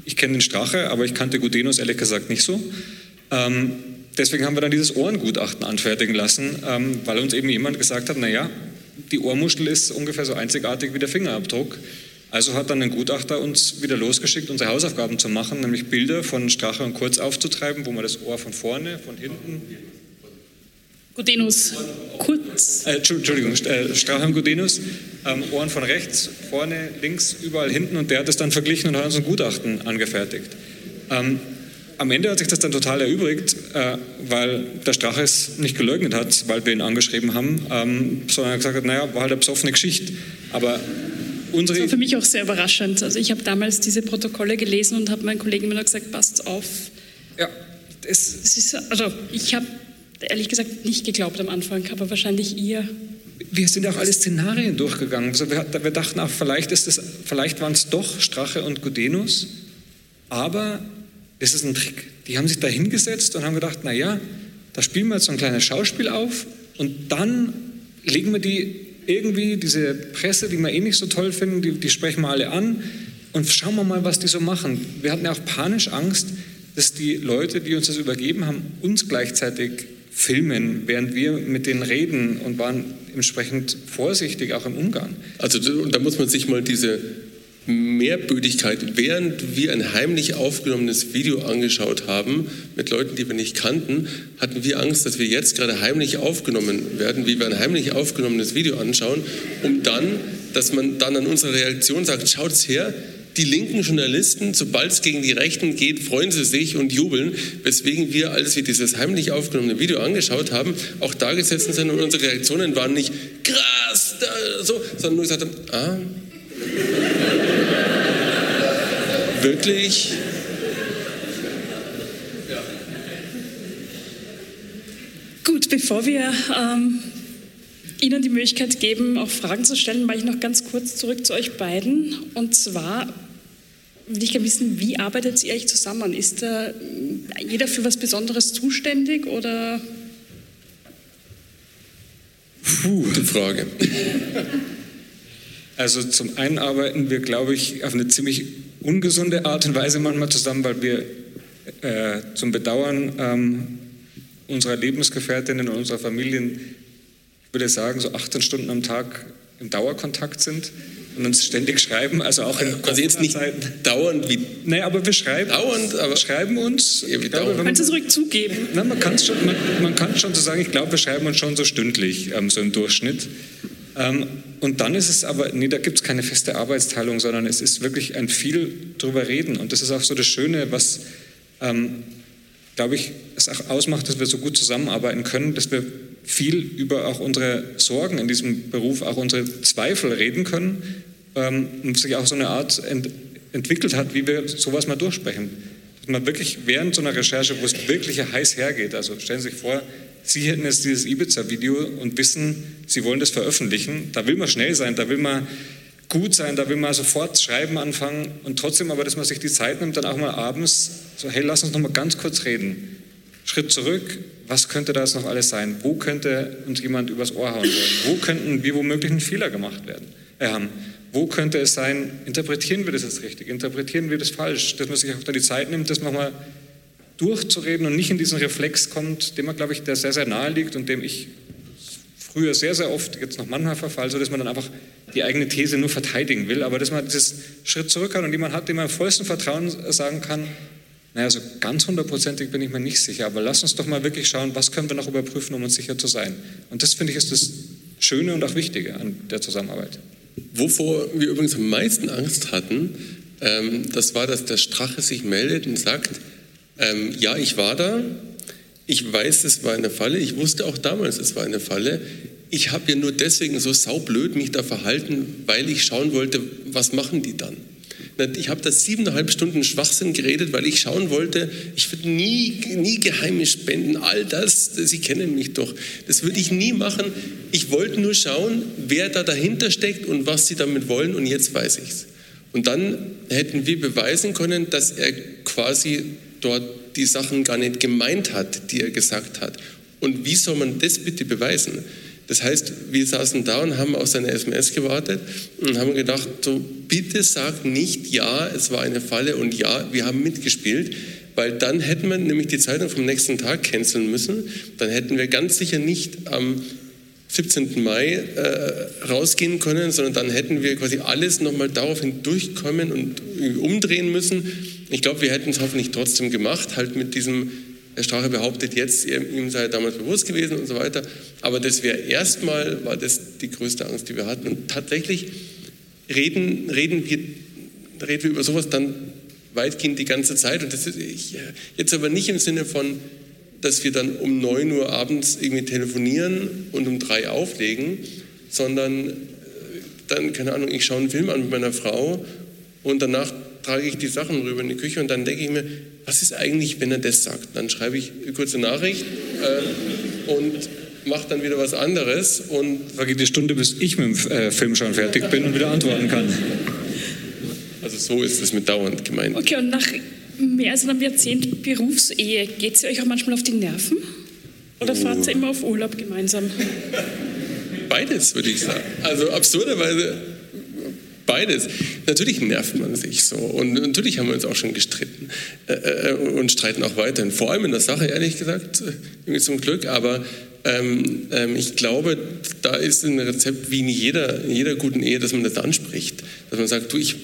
ich kenne den Strache, aber ich kannte Gudenus ehrlich gesagt nicht so. Ähm, deswegen haben wir dann dieses Ohrengutachten anfertigen lassen, ähm, weil uns eben jemand gesagt hat, naja, die Ohrmuschel ist ungefähr so einzigartig wie der Fingerabdruck. Also hat dann ein Gutachter uns wieder losgeschickt, unsere Hausaufgaben zu machen, nämlich Bilder von Strache und Kurz aufzutreiben, wo man das Ohr von vorne, von hinten Gudenus, kurz. Äh, Entschuldigung, äh, Straham Gudenus, ähm, Ohren von rechts, vorne, links, überall hinten und der hat es dann verglichen und hat uns ein Gutachten angefertigt. Ähm, am Ende hat sich das dann total erübrigt, äh, weil der Strache es nicht geleugnet hat, weil wir ihn angeschrieben haben, ähm, sondern er gesagt hat, naja, war halt eine besoffene Geschichte. Aber unsere... Das war für mich auch sehr überraschend. Also ich habe damals diese Protokolle gelesen und habe meinen Kollegen immer noch gesagt, passt auf. Ja, es, es ist, also ich habe ehrlich gesagt nicht geglaubt am Anfang, aber wahrscheinlich ihr. Wir sind auch alle Szenarien durchgegangen. Also wir, wir dachten auch, vielleicht, vielleicht waren es doch Strache und Gudenus, aber es ist ein Trick. Die haben sich da hingesetzt und haben gedacht, na ja, da spielen wir jetzt so ein kleines Schauspiel auf und dann legen wir die irgendwie, diese Presse, die wir eh nicht so toll finden, die, die sprechen wir alle an und schauen wir mal, was die so machen. Wir hatten ja auch panisch Angst, dass die Leute, die uns das übergeben haben, uns gleichzeitig filmen, während wir mit denen reden und waren entsprechend vorsichtig auch im Umgang. Also da muss man sich mal diese Mehrbödigkeit, während wir ein heimlich aufgenommenes Video angeschaut haben mit Leuten, die wir nicht kannten, hatten wir Angst, dass wir jetzt gerade heimlich aufgenommen werden, wie wir ein heimlich aufgenommenes Video anschauen, um dann, dass man dann an unserer Reaktion sagt, schaut's her, die linken Journalisten, sobald es gegen die Rechten geht, freuen sie sich und jubeln, weswegen wir, als wir dieses heimlich aufgenommene Video angeschaut haben, auch da gesessen sind und unsere Reaktionen waren nicht krass, so, sondern nur gesagt haben, ah, *laughs* wirklich? Gut, bevor wir ähm, Ihnen die Möglichkeit geben, auch Fragen zu stellen, mache ich noch ganz kurz zurück zu euch beiden. Und zwar will ich gerne wissen, wie arbeitet ihr eigentlich zusammen? Ist da jeder für was Besonderes zuständig oder? Puh, gute Frage. Also zum einen arbeiten wir, glaube ich, auf eine ziemlich ungesunde Art und Weise manchmal zusammen, weil wir äh, zum Bedauern ähm, unserer Lebensgefährtinnen und unserer Familien, würde sagen, so 18 Stunden am Tag im Dauerkontakt sind und uns ständig schreiben, also auch in Also jetzt nicht dauernd wie... Nee, aber wir schreiben, dauernd, aber schreiben uns... Ja, wie glaube, Kannst du es ruhig zugeben? Na, man, schon, man, man kann schon so sagen, ich glaube, wir schreiben uns schon so stündlich, ähm, so im Durchschnitt. Ähm, und dann ist es aber, nee, da gibt es keine feste Arbeitsteilung, sondern es ist wirklich ein viel drüber reden. Und das ist auch so das Schöne, was, ähm, glaube ich, es auch ausmacht, dass wir so gut zusammenarbeiten können, dass wir viel über auch unsere Sorgen in diesem Beruf, auch unsere Zweifel reden können ähm, und sich auch so eine Art ent entwickelt hat, wie wir sowas mal durchsprechen. Dass man wirklich während so einer Recherche, wo es wirklich heiß hergeht, also stellen Sie sich vor, Sie hätten jetzt dieses Ibiza-Video und wissen, Sie wollen das veröffentlichen. Da will man schnell sein, da will man gut sein, da will man sofort schreiben anfangen und trotzdem aber, dass man sich die Zeit nimmt, dann auch mal abends so, hey, lass uns noch mal ganz kurz reden. Schritt zurück, was könnte da jetzt noch alles sein? Wo könnte uns jemand übers Ohr hauen wollen? Wo könnten wir womöglich einen Fehler gemacht werden? Ähm, wo könnte es sein, interpretieren wir das jetzt richtig? Interpretieren wir das falsch? Dass man sich auch da die Zeit nimmt, das nochmal durchzureden und nicht in diesen Reflex kommt, dem man, glaube ich, der sehr, sehr nahe liegt und dem ich früher sehr, sehr oft, jetzt noch manchmal verfall, so dass man dann einfach die eigene These nur verteidigen will, aber dass man dieses Schritt zurück hat und jemand hat, dem man vollsten Vertrauen sagen kann, naja, so ganz hundertprozentig bin ich mir nicht sicher, aber lass uns doch mal wirklich schauen, was können wir noch überprüfen, um uns sicher zu sein. Und das, finde ich, ist das Schöne und auch Wichtige an der Zusammenarbeit. Wovor wir übrigens am meisten Angst hatten, ähm, das war, dass der Strache sich meldet und sagt, ähm, ja, ich war da. Ich weiß, es war eine Falle. Ich wusste auch damals, es war eine Falle. Ich habe ja nur deswegen so saublöd mich da verhalten, weil ich schauen wollte, was machen die dann. Ich habe da siebeneinhalb Stunden Schwachsinn geredet, weil ich schauen wollte, ich würde nie, nie geheime spenden, all das, Sie kennen mich doch, das würde ich nie machen. Ich wollte nur schauen, wer da dahinter steckt und was Sie damit wollen und jetzt weiß ich es. Und dann hätten wir beweisen können, dass er quasi dort die Sachen gar nicht gemeint hat, die er gesagt hat. Und wie soll man das bitte beweisen? Das heißt, wir saßen da und haben auf seine SMS gewartet und haben gedacht, so bitte sag nicht ja, es war eine Falle und ja, wir haben mitgespielt, weil dann hätten wir nämlich die Zeitung vom nächsten Tag canceln müssen. Dann hätten wir ganz sicher nicht am 17. Mai äh, rausgehen können, sondern dann hätten wir quasi alles nochmal daraufhin durchkommen und umdrehen müssen. Ich glaube, wir hätten es hoffentlich trotzdem gemacht, halt mit diesem, Herr Strache behauptet jetzt, ihm sei damals bewusst gewesen und so weiter. Aber das wäre erstmal, war das die größte Angst, die wir hatten. Und tatsächlich reden, reden, wir, reden wir über sowas dann weitgehend die ganze Zeit. Und das ist jetzt aber nicht im Sinne von, dass wir dann um 9 Uhr abends irgendwie telefonieren und um 3 auflegen, sondern äh, dann, keine Ahnung, ich schaue einen Film an mit meiner Frau und danach trage ich die Sachen rüber in die Küche und dann denke ich mir, was ist eigentlich, wenn er das sagt? Dann schreibe ich eine kurze Nachricht äh, und mache dann wieder was anderes und vergeht die Stunde, bis ich mit dem äh, Film schon fertig bin und wieder antworten kann. Also so ist es mit dauernd gemeint. Okay, und nach mehr als einem Jahrzehnt Berufsehe, geht sie euch auch manchmal auf die Nerven? Oder oh. fahrt ihr immer auf Urlaub gemeinsam? Beides, würde ich sagen. Also absurderweise beides. Natürlich nervt man sich so und natürlich haben wir uns auch schon gestritten äh, äh und streiten auch weiterhin. Vor allem in der Sache, ehrlich gesagt, zum Glück. Aber ähm, ähm, ich glaube, da ist ein Rezept wie in jeder, in jeder guten Ehe, dass man das anspricht. Dass man sagt, du, ich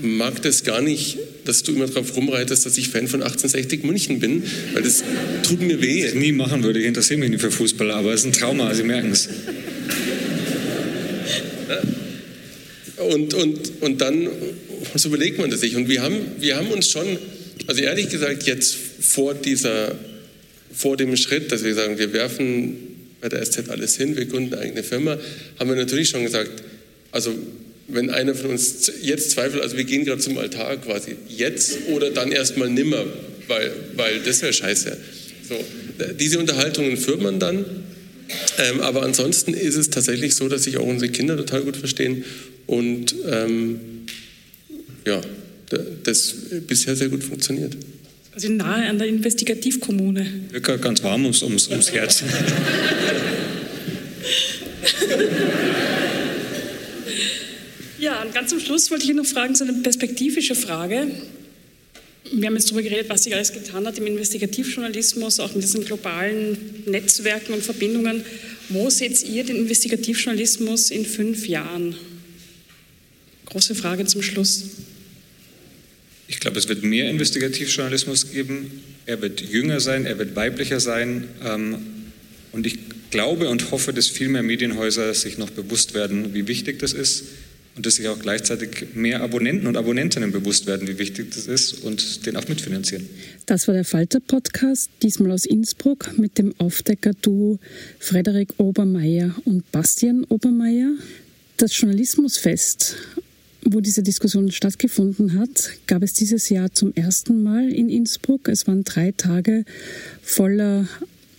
mag das gar nicht, dass du immer darauf rumreitest, dass ich Fan von 1860 München bin, weil das tut mir weh. Was ich nie machen würde, ich interessiere mich nicht für Fußball, aber es ist ein Trauma, Sie merken es. Und, und, und dann so überlegt man das sich. Und wir haben, wir haben uns schon, also ehrlich gesagt, jetzt vor, dieser, vor dem Schritt, dass wir sagen, wir werfen bei der SZ alles hin, wir gründen eine eigene Firma, haben wir natürlich schon gesagt, also wenn einer von uns jetzt zweifelt, also wir gehen gerade zum Altar quasi, jetzt oder dann erstmal nimmer, weil, weil das wäre scheiße. So, diese Unterhaltungen führt man dann, ähm, aber ansonsten ist es tatsächlich so, dass sich auch unsere Kinder total gut verstehen und ähm, ja, das bisher sehr gut funktioniert. Also nahe an der Investigativkommune. Wirklich ganz warm ums, ums, ums Herz. *laughs* Ja, und ganz zum Schluss wollte ich noch fragen, so eine perspektivische Frage. Wir haben jetzt darüber geredet, was sich alles getan hat im Investigativjournalismus, auch mit diesen globalen Netzwerken und Verbindungen. Wo seht ihr den Investigativjournalismus in fünf Jahren? Große Frage zum Schluss. Ich glaube, es wird mehr Investigativjournalismus geben. Er wird jünger sein, er wird weiblicher sein. Ähm, und ich glaube und hoffe, dass viel mehr Medienhäuser sich noch bewusst werden, wie wichtig das ist und dass sich auch gleichzeitig mehr Abonnenten und Abonnentinnen bewusst werden, wie wichtig das ist und den auch mitfinanzieren. Das war der Falter-Podcast, diesmal aus Innsbruck mit dem Aufdecker-Duo Frederik Obermeier und Bastian Obermeier. Das Journalismusfest, wo diese Diskussion stattgefunden hat, gab es dieses Jahr zum ersten Mal in Innsbruck. Es waren drei Tage voller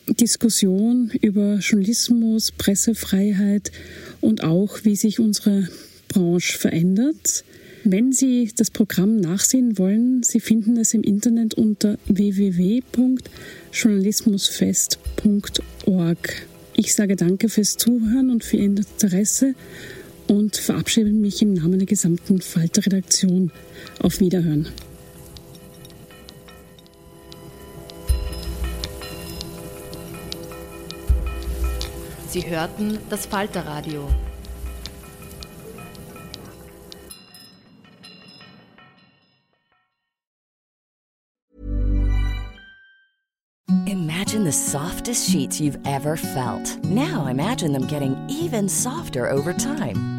Diskussion über Journalismus, Pressefreiheit und auch, wie sich unsere Branche verändert. Wenn Sie das Programm nachsehen wollen, Sie finden es im Internet unter www.journalismusfest.org. Ich sage danke fürs Zuhören und für Ihr Interesse und verabschiede mich im Namen der gesamten Falter-Redaktion. Auf Wiederhören. Sie hörten das Falterradio. Imagine the softest sheets you've ever felt. Now imagine them getting even softer over time.